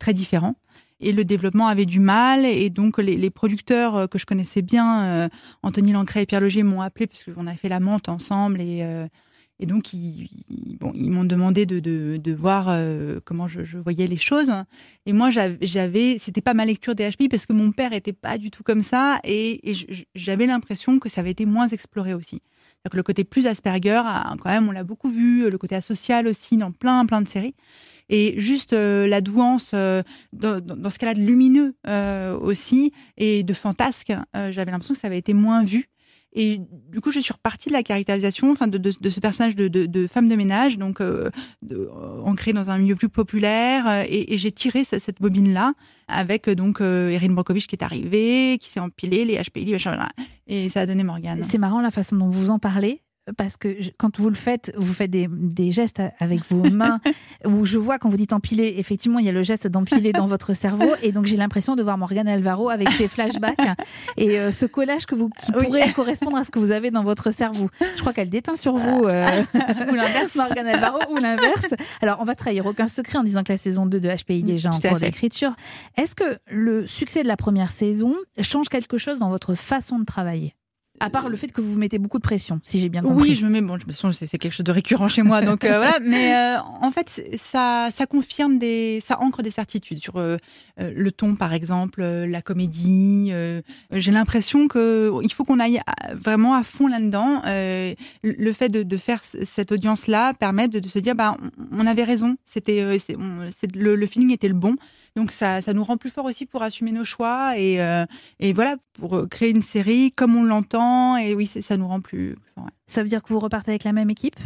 S3: très différent. Et le développement avait du mal. Et donc, les, producteurs que je connaissais bien, Anthony Lancret et Pierre Logier, m'ont appelé parce qu'on a fait la monte ensemble. Et, et donc, ils, m'ont demandé de, voir euh, comment je, voyais les choses. Et moi, j'avais, c'était pas ma lecture des HPI parce que mon père était pas du tout comme ça. Et, j'avais l'impression que ça avait été moins exploré aussi. Que le côté plus Asperger, quand même, on l'a beaucoup vu. Le côté asocial aussi dans plein, plein de séries. Et juste euh, la douance, euh, dans, ce cas-là, de lumineux aussi, et de fantasque, j'avais l'impression que ça avait été moins vu. Et du coup, je suis repartie de la caractérisation, enfin, de, ce personnage de, femme de ménage, donc euh, euh, ancré dans un milieu plus populaire, euh, et, j'ai tiré ce- cette bobine-là avec euh, donc Erin Brockovich qui est arrivée, qui s'est empilée, les HPI, et ça a donné Morgane.
S1: C'est marrant la façon dont vous en parlez. Parce que je- quand vous le faites, vous faites des, des gestes avec vos mains, où je vois quand vous dites empiler, effectivement, il y a le geste d'empiler dans votre cerveau, et donc j'ai l'impression de voir Morgane Alvaro avec ses flashbacks et euh, ce collage que vous, qui
S3: Oui.
S1: pourrait correspondre à ce que vous avez dans votre cerveau. Je crois qu'elle déteint sur vous, euh,
S3: Ou l'inverse.
S1: Morgane Alvaro, ou l'inverse. Alors, on va trahir aucun secret en disant que la saison 2 de HPI est déjà en cours d'écriture. Est-ce que le succès de la première saison change quelque chose dans votre façon de travailler? À part le fait que vous vous mettez beaucoup de pression, si j'ai bien compris.
S3: Oui, je me mets. Bon, je me sens c'est quelque chose de récurrent chez moi, donc euh, voilà. Mais euh, en fait, ça, ça confirme des, ça ancre des certitudes sur euh, euh, le ton, par exemple, euh, la comédie. euh, J'ai l'impression que il faut qu'on aille vraiment à fond là-dedans. Euh, le fait de, de faire cette audience-là permet de, de se dire, bah, on, avait raison. C'était, euh, le, le feeling était le bon. Donc ça, ça nous rend plus fort aussi pour assumer nos choix et, euh, et voilà, pour euh, créer une série comme on l'entend. Et oui, ça nous rend plus, fort. ouais.
S1: Ça veut dire que vous repartez avec la même équipe?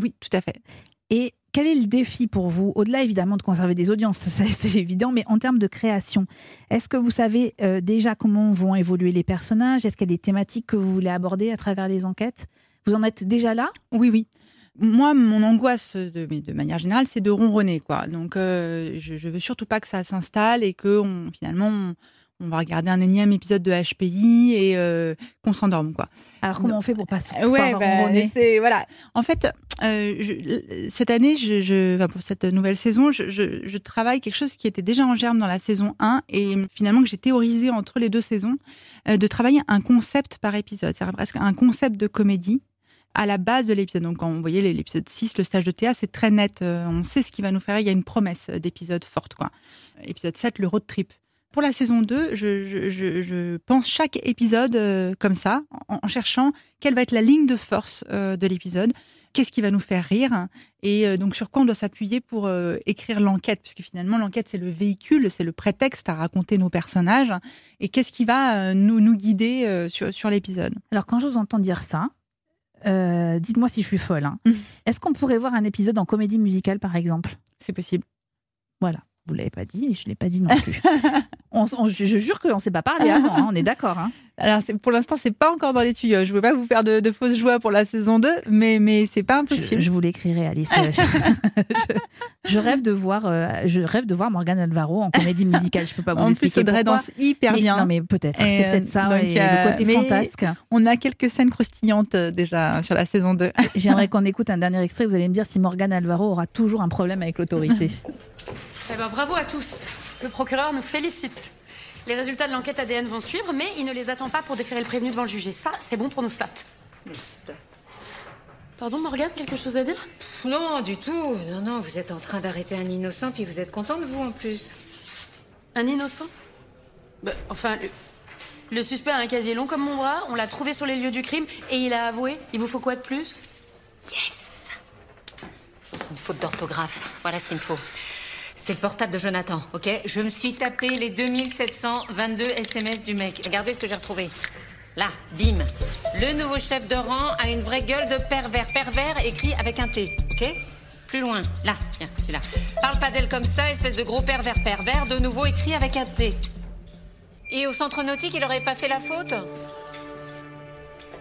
S3: Oui, tout à fait.
S1: Et quel est le défi pour vous? Au-delà évidemment de conserver des audiences, c'est évident, mais en termes de création, est-ce que vous savez euh, déjà comment vont évoluer les personnages? Est-ce qu'il y a des thématiques que vous voulez aborder à travers les enquêtes? Vous en êtes déjà là?
S3: Oui, oui. Moi, mon angoisse de, mais de manière générale, c'est de ronronner, quoi. Donc, euh, je, je veux surtout pas que ça s'installe et que on, finalement, on, on va regarder un énième épisode de HPI et euh, qu'on s'endorme, quoi.
S1: Alors comment on fait pour pas se
S3: Ouais, bah, c'est voilà. En fait, euh, je- cette année, je, je- enfin, pour cette nouvelle saison, je, je- je travaille quelque chose qui était déjà en germe dans la saison 1 et finalement que j'ai théorisé entre les deux saisons, euh, de travailler un concept par épisode, c'est presque un concept de comédie à la base de l'épisode. Donc, quand vous voyez l'épisode 6, le stage de Théa, c'est très net. euh, on sait ce qui va nous faire. Il y a une promesse d'épisode forte. Épisode 7, le road trip. Pour la saison 2, je, pense chaque épisode euh, comme ça, en, cherchant quelle va être la ligne de force euh, de l'épisode, qu'est-ce qui va nous faire rire, et euh, donc sur quoi on doit s'appuyer pour euh, écrire l'enquête, puisque finalement l'enquête c'est le véhicule, c'est le prétexte à raconter nos personnages, et qu'est-ce qui va euh, nous, guider euh, sur, sur l'épisode.
S1: Alors quand je vous entends dire ça, euh, dites-moi si je suis folle. hein. Est-ce qu'on pourrait voir un épisode en comédie musicale par exemple?
S3: C'est possible.
S1: Voilà. Vous l'avez pas dit et je l'ai pas dit non plus. On- on- je, je jure qu'on ne s'est pas parlé avant, hein, on est d'accord. hein.
S3: Alors pour l'instant c'est pas encore dans les tuyaux, je ne veux pas vous faire de, de fausses joies pour la saison 2, mais, mais c'est pas
S1: Je,
S3: impossible.
S1: je vous l'écrirai, Alice. je, je rêve de voir, euh, je rêve de voir Morgane Alvaro en comédie musicale. Je peux pas vous
S3: en plus
S1: expliquer
S3: Audrey
S1: pourquoi.
S3: danse hyper
S1: Mais-
S3: bien.
S1: Non mais peut-être, c'est
S3: euh,
S1: peut-être ça,
S3: donc,
S1: ouais,
S3: euh,
S1: le côté
S3: mais-
S1: fantasque.
S3: On a quelques scènes croustillantes euh, déjà sur la saison 2.
S1: J'aimerais qu'on écoute un dernier extrait. Vous allez me dire si Morgane Alvaro aura toujours un problème avec l'autorité.
S4: Eh ben, bravo à tous. Le procureur nous félicite. Les résultats de l'enquête ADN vont suivre, mais il ne les attend pas pour déférer le prévenu devant le jugé. Ça, c'est bon pour nos stats. Pardon, Morgane, quelque chose à dire?
S6: Non, du tout. Non, non, vous êtes en train d'arrêter un innocent, puis vous êtes content de vous en plus.
S4: Un innocent? Bah, Enfin, le, le suspect a un casier long comme mon bras, on l'a trouvé sur les lieux du crime et il a avoué. Il vous faut quoi de plus?
S5: Yes Une faute d'orthographe, voilà ce qu'il me faut. C'est le portable de Jonathan, ok Je me suis tapé les 2722 SMS du mec. Regardez ce que j'ai retrouvé. Là, bim. Le nouveau chef de rang a une vraie gueule de pervers. Pervers écrit avec un T, ok Plus loin, là, tiens, celui-là. Parle pas d'elle comme ça, espèce de gros pervers pervers, de nouveau écrit avec un T. Et au centre nautique, il aurait pas fait la faute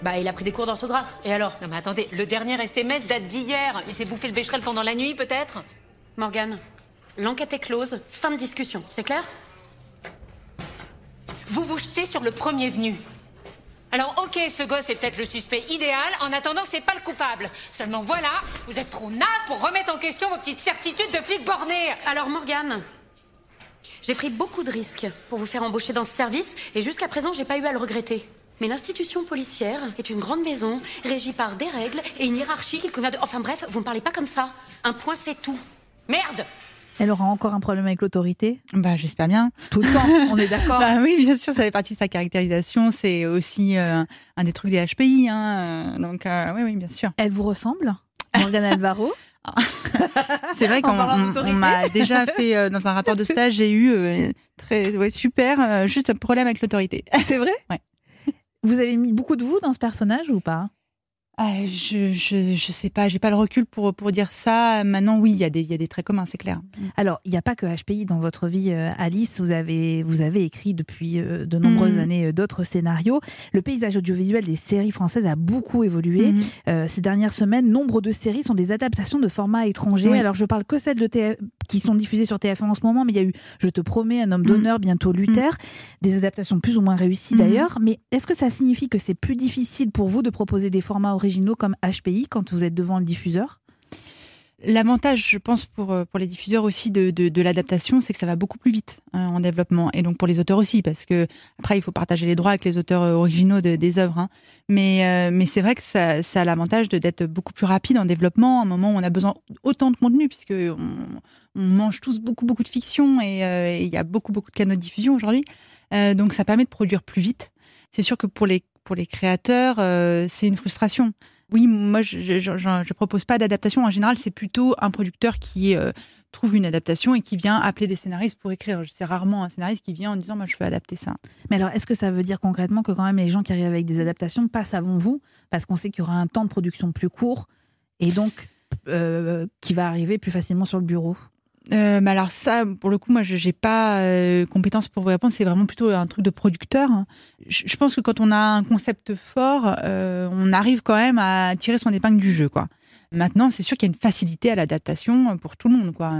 S4: Bah, il a pris des cours d'orthographe. Et alors
S5: Non mais attendez, le dernier SMS date d'hier. Il s'est bouffé le bécherel pendant la nuit, peut-être
S4: Morgane, l'enquête est close. Fin de discussion, c'est clair?
S5: Vous vous jetez sur le premier venu. Alors ok, ce gosse est peut-être le suspect idéal. En attendant, c'est pas le coupable. Seulement voilà, vous êtes trop naze pour remettre en question vos petites certitudes de flic borné.
S4: Alors, Morgane, j'ai pris beaucoup de risques pour vous faire embaucher dans ce service et jusqu'à présent, j'ai pas eu à le regretter. Mais l'institution policière est une grande maison régie par des règles et une hiérarchie qu'il convient de. Enfin bref, vous ne parlez pas comme ça. Un point, c'est tout. Merde
S1: Elle aura encore un problème avec l'autorité
S3: Bah j'espère bien.
S1: Tout le temps, on est d'accord.
S3: Bah oui, bien sûr, ça fait partie de sa caractérisation. C'est aussi euh, un des trucs des HPI. Hein, donc euh, oui, oui, bien sûr.
S1: Elle vous ressemble Morgane Alvaro
S3: C'est vrai qu'on m'a déjà fait euh, dans un rapport de stage, j'ai eu euh, très ouais, super, euh, juste un problème avec l'autorité.
S1: C'est vrai
S3: Ouais.
S1: Vous avez mis beaucoup de vous dans ce personnage ou pas?
S3: Ah, je, je je sais pas, j'ai pas le recul pour pour dire ça. Maintenant, oui, il y a des il y a des traits communs, c'est clair.
S1: Alors, il n'y a pas que HPI dans votre vie, euh, Alice. Vous avez, vous avez écrit depuis euh, de nombreuses
S3: Mhm.
S1: années euh, d'autres scénarios. Le paysage audiovisuel des séries françaises a beaucoup évolué. Euh, ces dernières semaines, nombre de séries sont des adaptations de formats étrangers.
S3: Oui.
S1: Alors, je parle que celles de TF qui sont diffusées sur TF1 en ce moment, mais il y a eu Je te promets, Un homme d'honneur, bientôt Luther, des adaptations plus ou moins réussies d'ailleurs. Mais est-ce que ça signifie que c'est plus difficile pour vous de proposer des formats originaux comme HPI quand vous êtes devant le diffuseur
S3: L'avantage, je pense, pour, euh, les diffuseurs aussi de, l'adaptation, c'est que ça va beaucoup plus vite hein, en développement. Et donc pour les auteurs aussi, parce que après, il faut partager les droits avec les auteurs euh, originaux de- des œuvres. hein. Mais, euh, mais c'est vrai que ça, a l'avantage d'être beaucoup plus rapide en développement, à un moment où on a besoin autant de contenu, puisque on, mange tous beaucoup, beaucoup de fiction et il y a beaucoup, beaucoup de canaux de diffusion aujourd'hui. Donc ça permet de produire plus vite. C'est sûr que pour les, pour les créateurs, euh, c'est une frustration. Oui, moi, je je propose pas d'adaptation. En général, c'est plutôt un producteur qui euh, trouve une adaptation et qui vient appeler des scénaristes pour écrire. C'est rarement un scénariste qui vient en disant moi je veux adapter ça.
S1: Mais alors, est-ce que ça veut dire concrètement que quand même les gens qui arrivent avec des adaptations passent avant vous? Parce qu'on sait qu'il y aura un temps de production plus court et donc euh, qui va arriver plus facilement sur le bureau
S3: Euh, mais alors ça, pour le coup, moi, je n'ai pas euh, compétence pour vous répondre. C'est vraiment plutôt un truc de producteur. Je, je pense que quand on a un concept fort, euh, on arrive quand même à tirer son épingle du jeu, quoi. Maintenant, c'est sûr qu'il y a une facilité à l'adaptation pour tout le monde, quoi.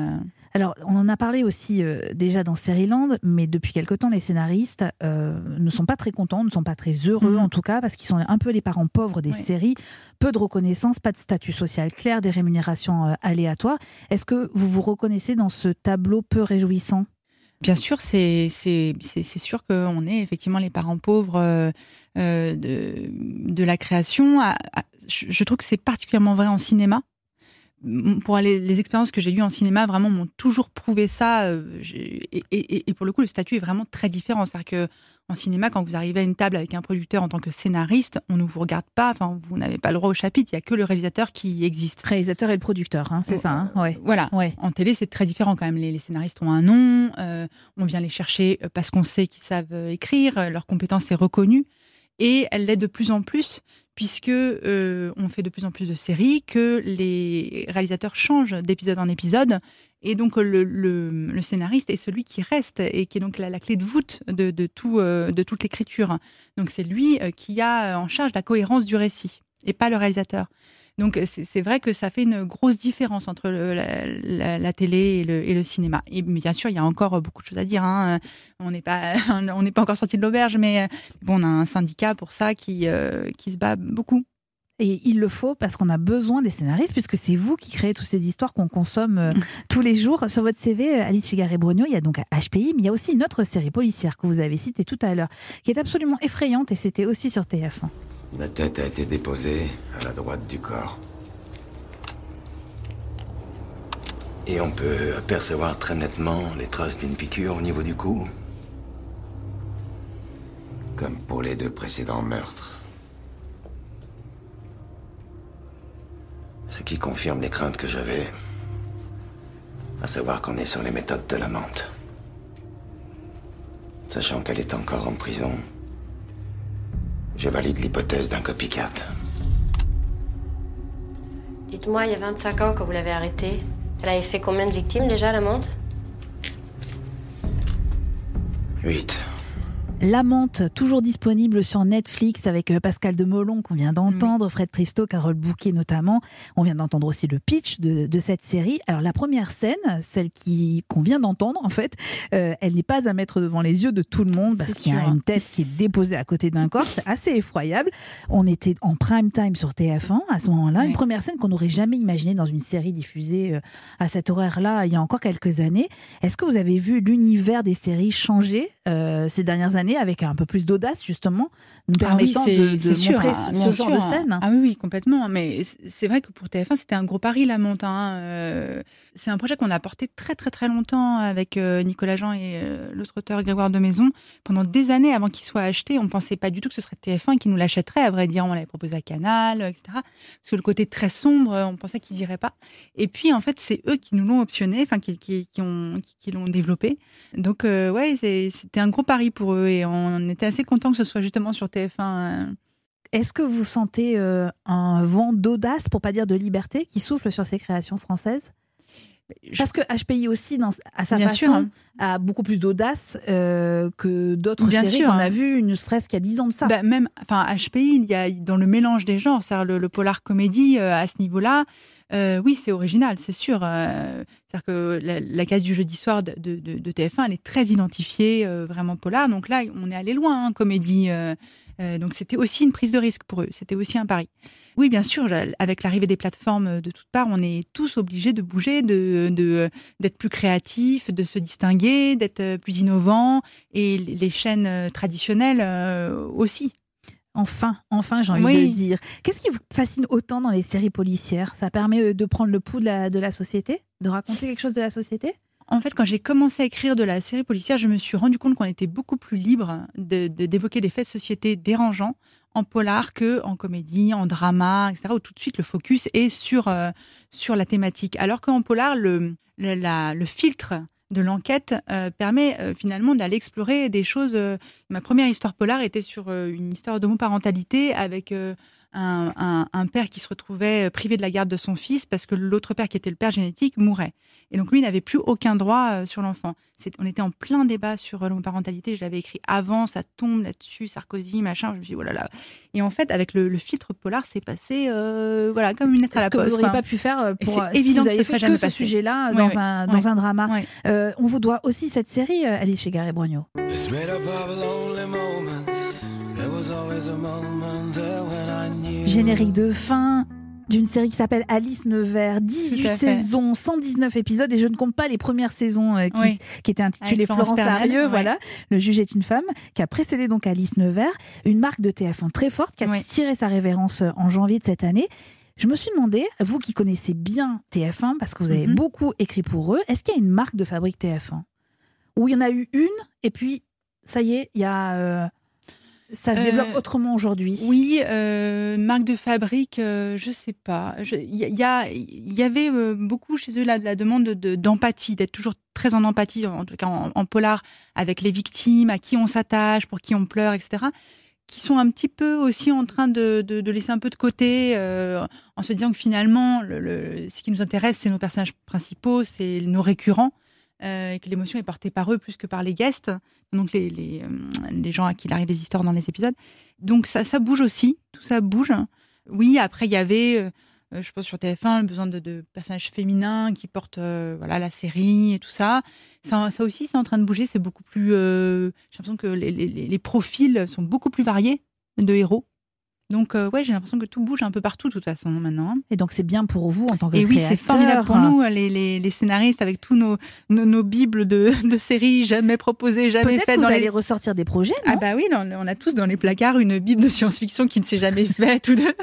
S1: Alors, on en a parlé aussi euh, déjà dans Seriland, mais depuis quelque temps, les scénaristes euh, ne sont pas très contents, ne sont pas très heureux
S3: Mhm.
S1: en tout cas, parce qu'ils sont un peu les parents pauvres des
S3: Oui.
S1: séries. Peu de reconnaissance, pas de statut social clair, des rémunérations euh, aléatoires. Est-ce que vous vous reconnaissez dans ce tableau peu réjouissant?
S3: Bien sûr, c'est sûr qu'on est effectivement les parents pauvres de de la création. Ah, ah, je trouve que c'est particulièrement vrai en cinéma. Pour les, les expériences que j'ai eues en cinéma, vraiment m'ont toujours prouvé ça. euh, Et, et- et pour le coup, le statut est vraiment très différent. C'est-à-dire que en cinéma, quand vous arrivez à une table avec un producteur en tant que scénariste, on ne vous regarde pas. Enfin, vous n'avez pas le droit au chapitre. Il y a que le réalisateur qui existe.
S1: Réalisateur et le producteur, hein, c'est ça hein ouais.
S3: Voilà.
S1: Ouais.
S3: En télé, c'est très différent quand même. Les, les scénaristes ont un nom, euh, on vient les chercher euh, parce qu'on sait qu'ils savent euh, écrire, euh, leur compétence est reconnue, et elle l'est de plus en plus, puisque euh, on fait de plus en plus de séries, que les réalisateurs changent d'épisode en épisode, et donc le, scénariste est celui qui reste et qui est donc la, clé de voûte de, de tout, euh, de toute l'écriture. Donc c'est lui euh, qui a en charge la cohérence du récit, et pas le réalisateur. Donc c'est c'est vrai que ça fait une grosse différence entre le- la, la- la télé et le, et le cinéma. Et bien sûr, il y a encore beaucoup de choses à dire. hein. On n'est pas, on n'est pas encore sorti de l'auberge, mais bon, on a un syndicat pour ça qui euh, qui se bat beaucoup.
S1: Et il le faut parce qu'on a besoin des scénaristes, puisque c'est vous qui créez toutes ces histoires qu'on consomme euh, tous les jours. Sur votre CV, euh, Alice Chigaré-Brogno, il y a donc HPI, mais il y a aussi une autre série policière que vous avez citée tout à l'heure, qui est absolument effrayante, et c'était aussi sur TF1.
S9: La tête a été déposée à la droite du corps. Et on peut apercevoir très nettement les traces d'une piqûre au niveau du cou. Comme pour les deux précédents meurtres. Ce qui confirme les craintes que j'avais. À savoir qu'on est sur les méthodes de la. Sachant qu'elle est encore en prison, je valide l'hypothèse d'un copycat.
S10: Dites-moi, il y a 25 ans quand vous l'avez arrêtée, elle avait fait combien de victimes déjà, la menthe
S9: 8.
S1: L'amante, toujours disponible sur Netflix avec euh, Pascal de Molon qu'on vient d'entendre, Fred Tristo, Carole Bouquet notamment. On vient d'entendre aussi le pitch de, de cette série. Alors la première scène, celle qui qu'on vient d'entendre en fait, euh, elle n'est pas à mettre devant les yeux de tout le monde parce qu'il y a une tête qui est déposée à côté d'un corps. C'est assez effroyable. On était en prime time sur TF1 à ce moment-là. Une première scène qu'on n'aurait jamais imaginée dans une série diffusée euh, à cet horaire-là il y a encore quelques années. Est-ce que vous avez vu l'univers des séries changer euh, ces dernières années? Avec un peu plus d'audace justement, nous
S3: Ah oui,
S1: permettant de, de
S3: sûr,
S1: montrer
S3: hein,
S1: ce, ce genre
S3: sûr,
S1: de scène
S3: Ah oui, oui, complètement. Mais c'est vrai que pour TF1, c'était un gros pari, la monte. hein. Euh, c'est un projet qu'on a porté très, très, très longtemps avec euh, Nicolas Jean et euh, l'autre auteur Grégoire de Maison. Pendant des années avant qu'il soit acheté, on pensait pas du tout que ce serait TF1 qui nous l'achèterait. À vrai dire, on l'avait proposé à Canal, etc. Parce que le côté très sombre, on pensait qu'ils iraient pas. Et puis, en fait, c'est eux qui nous l'ont optionné, enfin, qui, qui, qui ont, qui, qui l'ont développé. Donc, ouais, c'était un gros pari pour eux et on était assez contents que ce soit justement sur TF1. euh,
S1: Est-ce que vous sentez euh, un vent d'audace, pour pas dire de liberté, qui souffle sur ces créations françaises? Parce que HPI aussi, dans, à sa
S3: Bien
S1: façon,
S3: sûr, hein.
S1: a beaucoup plus d'audace euh, que d'autres
S3: Bien
S1: séries
S3: sûr,
S1: qu'on
S3: hein.
S1: a vues, une stress qui a 10 ans de ça.
S3: Bah, même, enfin, HPI, il y a dans le mélange des genres, c'est-à-dire le, le polar comédie euh, à ce niveau-là. Euh, oui, c'est original, c'est sûr. euh, c'est-à-dire que la, case du jeudi soir de, de- de- de TF1, elle est très identifiée, euh, vraiment polar. Donc là, on est allé loin, hein, comédie. donc c'était aussi une prise de risque pour eux. C'était aussi un pari. Oui, bien sûr, avec l'arrivée des plateformes de toutes parts, on est tous obligés de bouger, de d'être plus créatifs, de se distinguer, d'être plus innovants, et les chaînes traditionnelles aussi.
S1: Enfin, enfin, j'ai envie
S3: Oui.
S1: de dire. Qu'est-ce qui vous fascine autant dans les séries policières? Ça permet euh, de prendre le pouls de la, de la société? De raconter quelque chose de la société?
S3: En fait, quand j'ai commencé à écrire de la série policière, je me suis rendu compte qu'on était beaucoup plus libre de- de- d'évoquer des faits de société dérangeants en polar que en comédie, en drama, etc. Où tout de suite le focus est sur euh, sur la thématique. Alors qu'en polar, le le, la- le filtre de l'enquête euh, permet euh, finalement d'aller explorer des choses. euh, ma première histoire polar était sur une histoire d'homoparentalité avec un, un- un père qui se retrouvait privé de la garde de son fils parce que l'autre père, qui était le père génétique, mourait. Et donc lui n'avait plus aucun droit euh, sur l'enfant. C'est- On était en plein débat sur euh, l'homoparentalité. Je l'avais écrit avant, ça tombe là-dessus, Sarkozy, machin. Je me suis dit, oh là là. Et en fait, avec le, le filtre polar, c'est passé euh, voilà, comme une lettre à la
S1: que
S3: poste.
S1: vous n'auriez pas pu faire
S3: Et
S1: pour
S3: c'est
S1: euh,
S3: évident
S1: si vous
S3: que ce
S1: fait que
S3: jamais
S1: ce sujet-là dans un dans un drama. Euh, On vous doit aussi cette série, euh, Alice Chegaré-Brogno.
S11: It's made up of lonely moments. There was always a moment there when I knew.
S1: Générique de fin d'une série qui s'appelle Alice Nevers, 18
S3: Tout à fait.
S1: saisons, 119 épisodes, et je ne compte pas les premières saisons euh, qui,
S3: Oui.
S1: qui étaient intitulées
S3: Avec Florence
S1: Florence
S3: Pernel, ouais.
S1: voilà, Le juge est une femme, qui a précédé donc Alice Nevers, une marque de TF1 très forte, qui a
S3: Oui.
S1: tiré sa révérence euh, en janvier de cette année. Je me suis demandé, vous qui connaissez bien TF1, parce que vous avez
S3: Mhm.
S1: beaucoup écrit pour eux, est-ce qu'il y a une marque de fabrique TF1 Où il y en a eu une, et puis ça y est, il y a... euh, ça se
S3: Euh,
S1: développe autrement aujourd'hui.
S3: Oui, euh, marque de fabrique, euh, je sais pas. Il y, y y avait euh, beaucoup chez eux la, la demande de- d'empathie, d'être toujours très en empathie, en tout cas en, en polar, avec les victimes, à qui on s'attache, pour qui on pleure, etc. Qui sont un petit peu aussi en train de, de- de laisser un peu de côté, euh, en se disant que finalement, le, le- ce qui nous intéresse, c'est nos personnages principaux, c'est nos récurrents. Euh, et que l'émotion est portée par eux plus que par les guests, donc les, les, euh, les gens à qui il arrive les histoires dans les épisodes. Donc ça, ça bouge aussi, tout ça bouge. Oui, après il y avait, euh, je pense sur TF1, le besoin de, personnages féminins qui portent voilà la série et tout ça. Ça, ça aussi, c'est en train de bouger. C'est beaucoup plus. J'ai l'impression que les, les- les profils sont beaucoup plus variés de héros. Donc euh, ouais, j'ai l'impression que tout bouge un peu partout de toute façon maintenant. hein.
S1: Et donc c'est bien pour vous en tant que
S3: Et oui, c'est formidable pour nous, les, les, les scénaristes, avec tous nos, nos, nos bibles de, de séries jamais proposées, jamais
S1: Peut-être
S3: faites
S1: que vous allez
S3: les
S1: ressortir des projets, non
S3: ah bah oui, on a tous dans les placards une bible de science-fiction qui ne s'est jamais faite. ou de-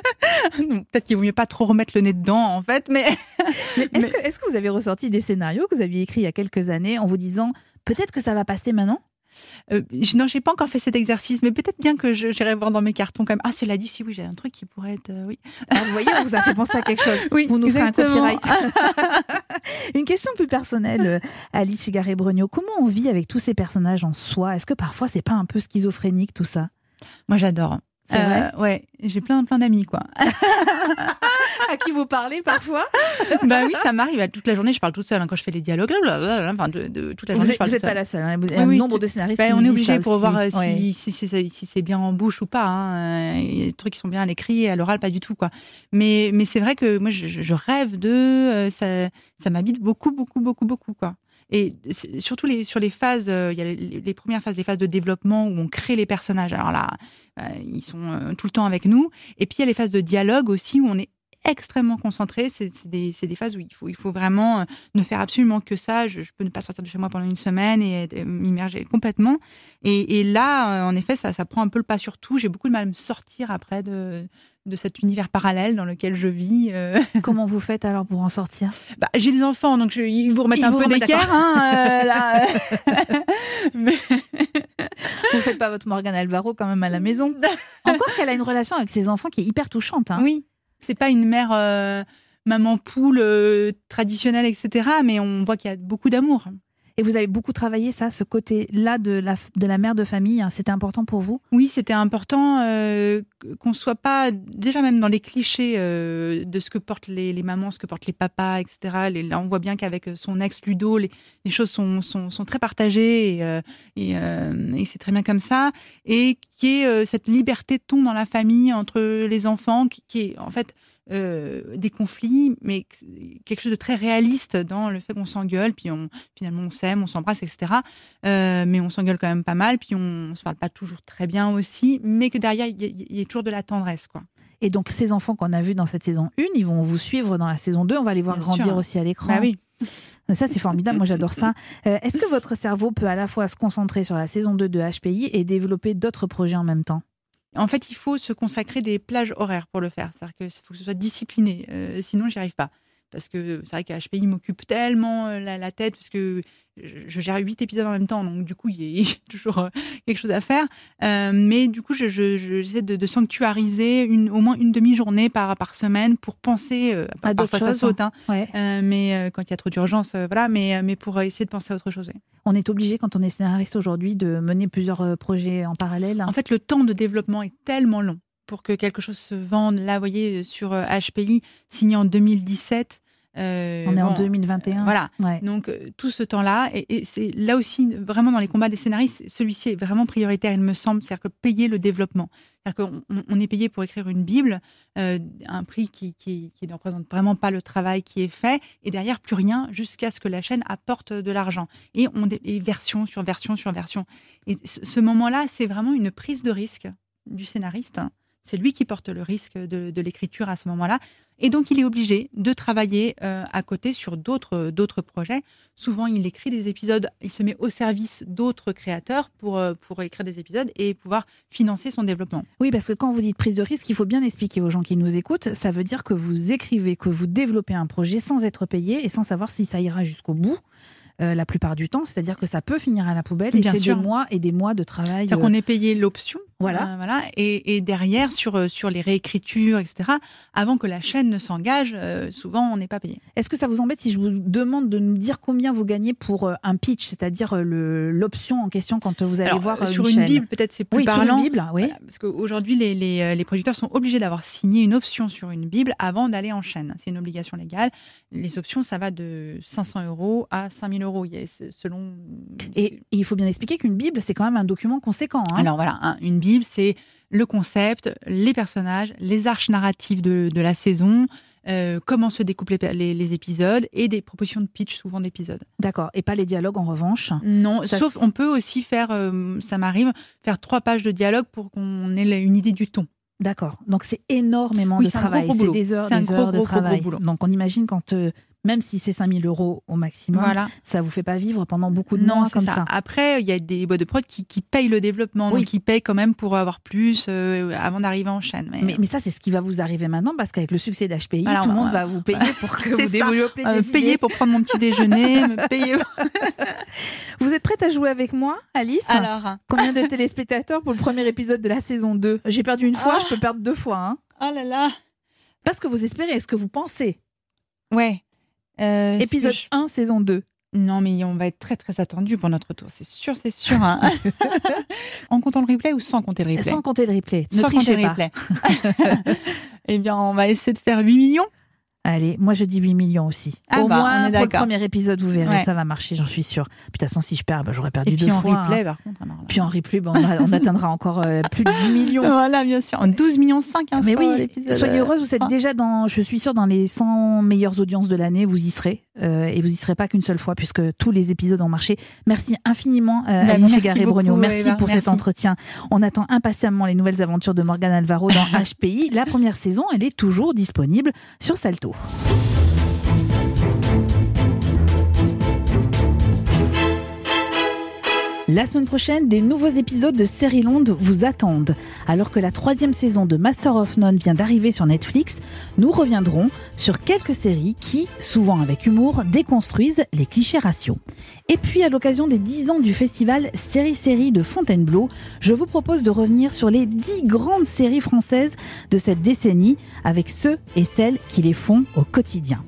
S3: Peut-être qu'il vaut mieux pas trop remettre le nez dedans, en fait, mais...
S1: Mais Est-ce que, est-ce que vous avez ressorti des scénarios que vous aviez écrits il y a quelques années en vous disant peut-être que ça va passer maintenant?
S3: Euh, je, non, j'ai pas encore fait cet exercice, mais peut-être bien que j'irai voir dans mes cartons quand même. Ah, cela dit, si oui, j'ai un truc qui pourrait être... euh, oui.
S1: Alors, Vous voyez, on vous a fait penser à quelque chose.
S3: Oui,
S1: vous nous ferez un
S3: exactement.
S1: copyright. Une question plus personnelle, euh, Alice Chigaré-Brogno. Comment on vit avec tous ces personnages en soi? Est-ce que parfois c'est pas un peu schizophrénique tout ça?
S3: Moi, j'adore.
S1: Vrai
S3: Ouais, j'ai plein, plein d'amis, quoi.
S1: À qui vous parlez parfois
S3: bah oui, ça m'arrive. Toute la journée, je parle toute seule. hein, quand je fais les dialogues, blablabla, enfin, de, de- toute la
S1: Vous
S3: journée, je
S1: vous êtes
S3: toute
S1: pas la seule. hein. Il y a
S3: Oui,
S1: nombre de scénaristes qui
S3: on est obligé pour
S1: aussi.
S3: voir euh, si,
S1: Ouais.
S3: si, c'est- si c'est bien en bouche ou pas. hein. Euh, Il y a des trucs qui sont bien à l'écrit et à l'oral, pas du tout. quoi. Mais, mais c'est vrai que moi, je, je- je rêve de. euh, ça ça m'habite beaucoup, beaucoup, beaucoup, beaucoup. quoi. Et surtout les, sur les phases, euh, il y a les, les premières phases, les phases de développement où on crée les personnages. Alors là, euh, ils sont euh, tout le temps avec nous. Et puis il y a les phases de dialogue aussi où on est extrêmement concentré. C'est des, des phases où il faut, il faut vraiment euh, ne faire absolument que ça. Je, je peux ne pas sortir de chez moi pendant une semaine et m'immerger complètement. Et, et là, euh, en effet, ça, ça prend un peu le pas sur tout. J'ai beaucoup de mal à me sortir après de, de cet univers parallèle dans lequel je vis. euh.
S1: Comment vous faites alors pour en sortir?
S3: Bah, j'ai des enfants, donc je, ils vous remettent
S1: Ils
S3: un
S1: vous
S3: peu d'équerre. Hein, euh, euh.
S1: Vous faites pas votre Morgane Alvaro quand même à la maison? Encore qu'elle a une relation avec ses enfants qui est hyper touchante. hein.
S3: Oui, c'est pas une mère euh, maman poule euh, traditionnelle, etc. Mais on voit qu'il y a beaucoup d'amour.
S1: Et vous avez beaucoup travaillé ça, ce côté-là de la, de la mère de famille. hein. C'était important pour vous?
S3: Oui, c'était important euh, qu'on soit pas déjà même dans les clichés euh, de ce que portent les, mamans, ce que portent les papas, etc. Là, on voit bien qu'avec son ex Ludo, les, choses sont, sont, très partagées et, euh, euh, c'est très bien comme ça. Et qui est euh, cette liberté de ton dans la famille entre les enfants, qui est en fait euh, des conflits, mais quelque chose de très réaliste dans le fait qu'on s'engueule, puis on, finalement on s'aime, on s'embrasse, etc. Euh, mais on s'engueule quand même pas mal, puis on, on se parle pas toujours très bien aussi, mais que derrière il y, y a toujours de la tendresse, quoi.
S1: Et donc, ces enfants qu'on a vus dans cette saison 1, ils vont vous suivre dans la saison 2. On va les voir
S3: Bien
S1: grandir
S3: sûr.
S1: aussi à l'écran.
S3: Bah oui.
S1: Ça, c'est formidable. Moi, j'adore ça. Euh, Est-ce que votre cerveau peut à la fois se concentrer sur la saison 2 de HPI et développer d'autres projets en même temps?
S3: En fait, il faut se consacrer des plages horaires pour le faire. C'est-à-dire qu'il faut que ce soit discipliné. Euh, sinon, j'y arrive pas. Parce que c'est vrai qu'à HPI m'occupe tellement euh, la, la tête, parce que je, je gère huit épisodes en même temps, donc du coup, il y a, toujours euh, quelque chose à faire. Euh, mais du coup, je- je- je- j'essaie de, de sanctuariser une, au moins une demi-journée par, par semaine pour penser, euh,
S1: À
S3: parfois ça
S1: choses,
S3: saute, hein,
S1: Ouais.
S3: euh, mais euh, quand il y a trop d'urgence, euh, voilà, mais, euh, mais pour essayer de penser à autre chose.
S1: On est obligé, quand on est scénariste aujourd'hui, de mener plusieurs euh, projets en parallèle.
S3: En fait, le temps de développement est tellement long pour que quelque chose se vende. Là, vous voyez, sur euh, HPI, signé en 2017. euh,
S1: on est en
S3: bon,
S1: 2021.
S3: Voilà.
S1: Ouais.
S3: Donc, euh, tout ce temps-là, et, et c'est là aussi, vraiment, dans les combats des scénaristes, celui-ci est vraiment prioritaire, il me semble, c'est-à-dire que payer le développement. C'est-à-dire qu'on on- on est payé pour écrire une Bible, euh, un prix qui, qui, qui ne représente vraiment pas le travail qui est fait, et derrière, plus rien, jusqu'à ce que la chaîne apporte de l'argent. Et on et version sur version sur version. Et ce ce moment-là, c'est vraiment une prise de risque du scénariste. C'est lui qui porte le risque de, de l'écriture à ce moment-là. Et donc, il est obligé de travailler euh, à côté sur d'autres d'autres projets. Souvent, il écrit des épisodes, il se met au service d'autres créateurs pour, euh, pour écrire des épisodes et pouvoir financer son développement.
S1: Oui, parce que quand vous dites prise de risque, il faut bien expliquer aux gens qui nous écoutent. Ça veut dire que vous écrivez, que vous développez un projet sans être payé et sans savoir si ça ira jusqu'au bout. euh, la plupart du temps, c'est-à-dire que ça peut finir à la poubelle et c'est des mois et des mois de travail.
S3: C'est-à-dire
S1: euh,
S3: qu'on est payé l'option.
S1: Voilà.
S3: euh, voilà et, et derrière, sur, euh, sur les réécritures, etc., avant que la chaîne ne s'engage, euh, souvent, on n'est pas payé.
S1: Est-ce que ça vous embête si je vous demande de nous dire combien vous gagnez pour un pitch, c'est-à-dire l'option en question quand vous allez
S3: Alors,
S1: voir
S3: sur
S1: une,
S3: une Bible, peut-être c'est plus
S1: Oui, sur une
S3: parlant.
S1: Bible, oui.
S3: Voilà, parce qu'aujourd'hui, les, les, les producteurs sont obligés d'avoir signé une option sur une Bible avant d'aller en chaîne. C'est une obligation légale. Les options, ça va de 500 euros à 5000 euros. Selon.
S1: Et il faut bien expliquer qu'une Bible, c'est quand même un document conséquent. hein.
S3: Alors voilà, une Bible, c'est le concept, les personnages, les arches narratives de, de la saison, euh, comment se découpent les, les- les épisodes et des propositions de pitch, souvent d'épisodes.
S1: D'accord. Et pas les dialogues en revanche.
S3: Non,
S1: Ça,
S3: sauf on peut aussi faire, euh, ça m'arrive, faire trois pages de dialogue pour qu'on ait une idée du ton.
S1: D'accord. Donc c'est énormément
S3: Oui,
S1: de travail. C'est des heures, des
S3: gros,
S1: heures de
S3: gros, gros
S1: travail. Donc on imagine quand, euh, même si c'est 5000 euros au maximum,
S3: Voilà.
S1: ça vous fait pas vivre pendant beaucoup de
S3: Non,
S1: mois comme
S3: ça.
S1: ça.
S3: Après, il y a des boîtes de prod qui, qui payent le développement,
S1: Oui.
S3: donc qui payent quand même pour avoir plus euh, avant d'arriver en chaîne. Mais,
S1: Mais, mais ça, c'est ce qui va vous arriver maintenant parce qu'avec le succès d'HPI, tout le monde va vous payer pour que vous
S3: ça.
S1: développez
S3: Euh, payer pour prendre mon petit déjeuner, me payer.
S1: Vous êtes prête à jouer avec moi, Alice?
S3: Alors,
S1: Combien de téléspectateurs pour le premier épisode de la saison 2 J'ai perdu une fois,
S3: Ah.
S1: je peux perdre deux fois. Hein.
S3: oh là là.
S1: Pas ce que vous espérez, ce que vous pensez.
S3: Ouais. Euh,
S1: Épisode
S3: que je-
S1: 1, saison 2.
S3: Non, mais on va être très très attendu pour notre tour, c'est sûr, c'est sûr. hein. en comptant le replay ou sans compter le replay?
S1: Sans compter le replay. Ne
S3: Sans compter le replay. eh bien, on va essayer de faire 8 millions.
S1: Allez, moi je dis 8 millions aussi.
S3: Ah
S1: Au
S3: bah,
S1: moins,
S3: on est
S1: pour le premier épisode, vous verrez,
S3: Ouais.
S1: ça va marcher, j'en suis sûre. Puis de toute façon, si je perds, bah, j'aurais perdu
S3: Et
S1: deux
S3: puis en
S1: fois.
S3: replay,
S1: hein.
S3: par contre.
S1: Puis en replay, bah, on, on atteindra encore euh, plus de 10 millions.
S3: Voilà, bien sûr. En 12 millions 5 hein,
S1: Mais oui, soyez heureuse, vous êtes déjà dans, je suis sûre, dans les 100 meilleures audiences de l'année, vous y serez. Euh, et vous y serez pas qu'une seule fois, puisque tous les épisodes ont marché. Merci infiniment, euh,
S3: Bah,
S1: Garé-Brogno.
S3: beaucoup,
S1: Merci
S3: Eva.
S1: pour cet entretien. On attend impatiemment les nouvelles aventures de Morgane Alvaro dans HPI. La première saison, elle est toujours disponible sur Salto. La semaine prochaine, des nouveaux épisodes de Série Londe vous attendent. Alors que la troisième saison de Master of None vient d'arriver sur Netflix, nous reviendrons sur quelques séries qui, souvent avec humour, déconstruisent les clichés raciaux. Et puis, à l'occasion des 10 ans du festival Série Série de Fontainebleau, je vous propose de revenir sur les 10 grandes séries françaises de cette décennie avec ceux et celles qui les font au quotidien.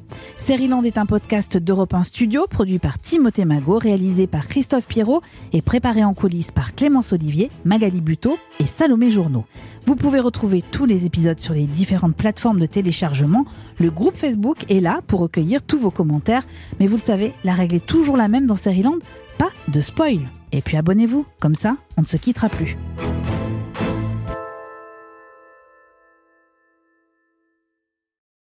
S1: Land est un podcast d'Europe 1 Studio produit par Timothée Magot, réalisé par Christophe Pierrot et préparé en coulisses par Clémence Olivier, Magali Buteau et Salomé Journeau. Vous pouvez retrouver tous les épisodes sur les différentes plateformes de téléchargement. Le groupe Facebook est là pour recueillir tous vos commentaires. Mais vous le savez, la règle est toujours la même dans Land, pas de spoil. Et puis abonnez-vous, comme ça, on ne se quittera plus.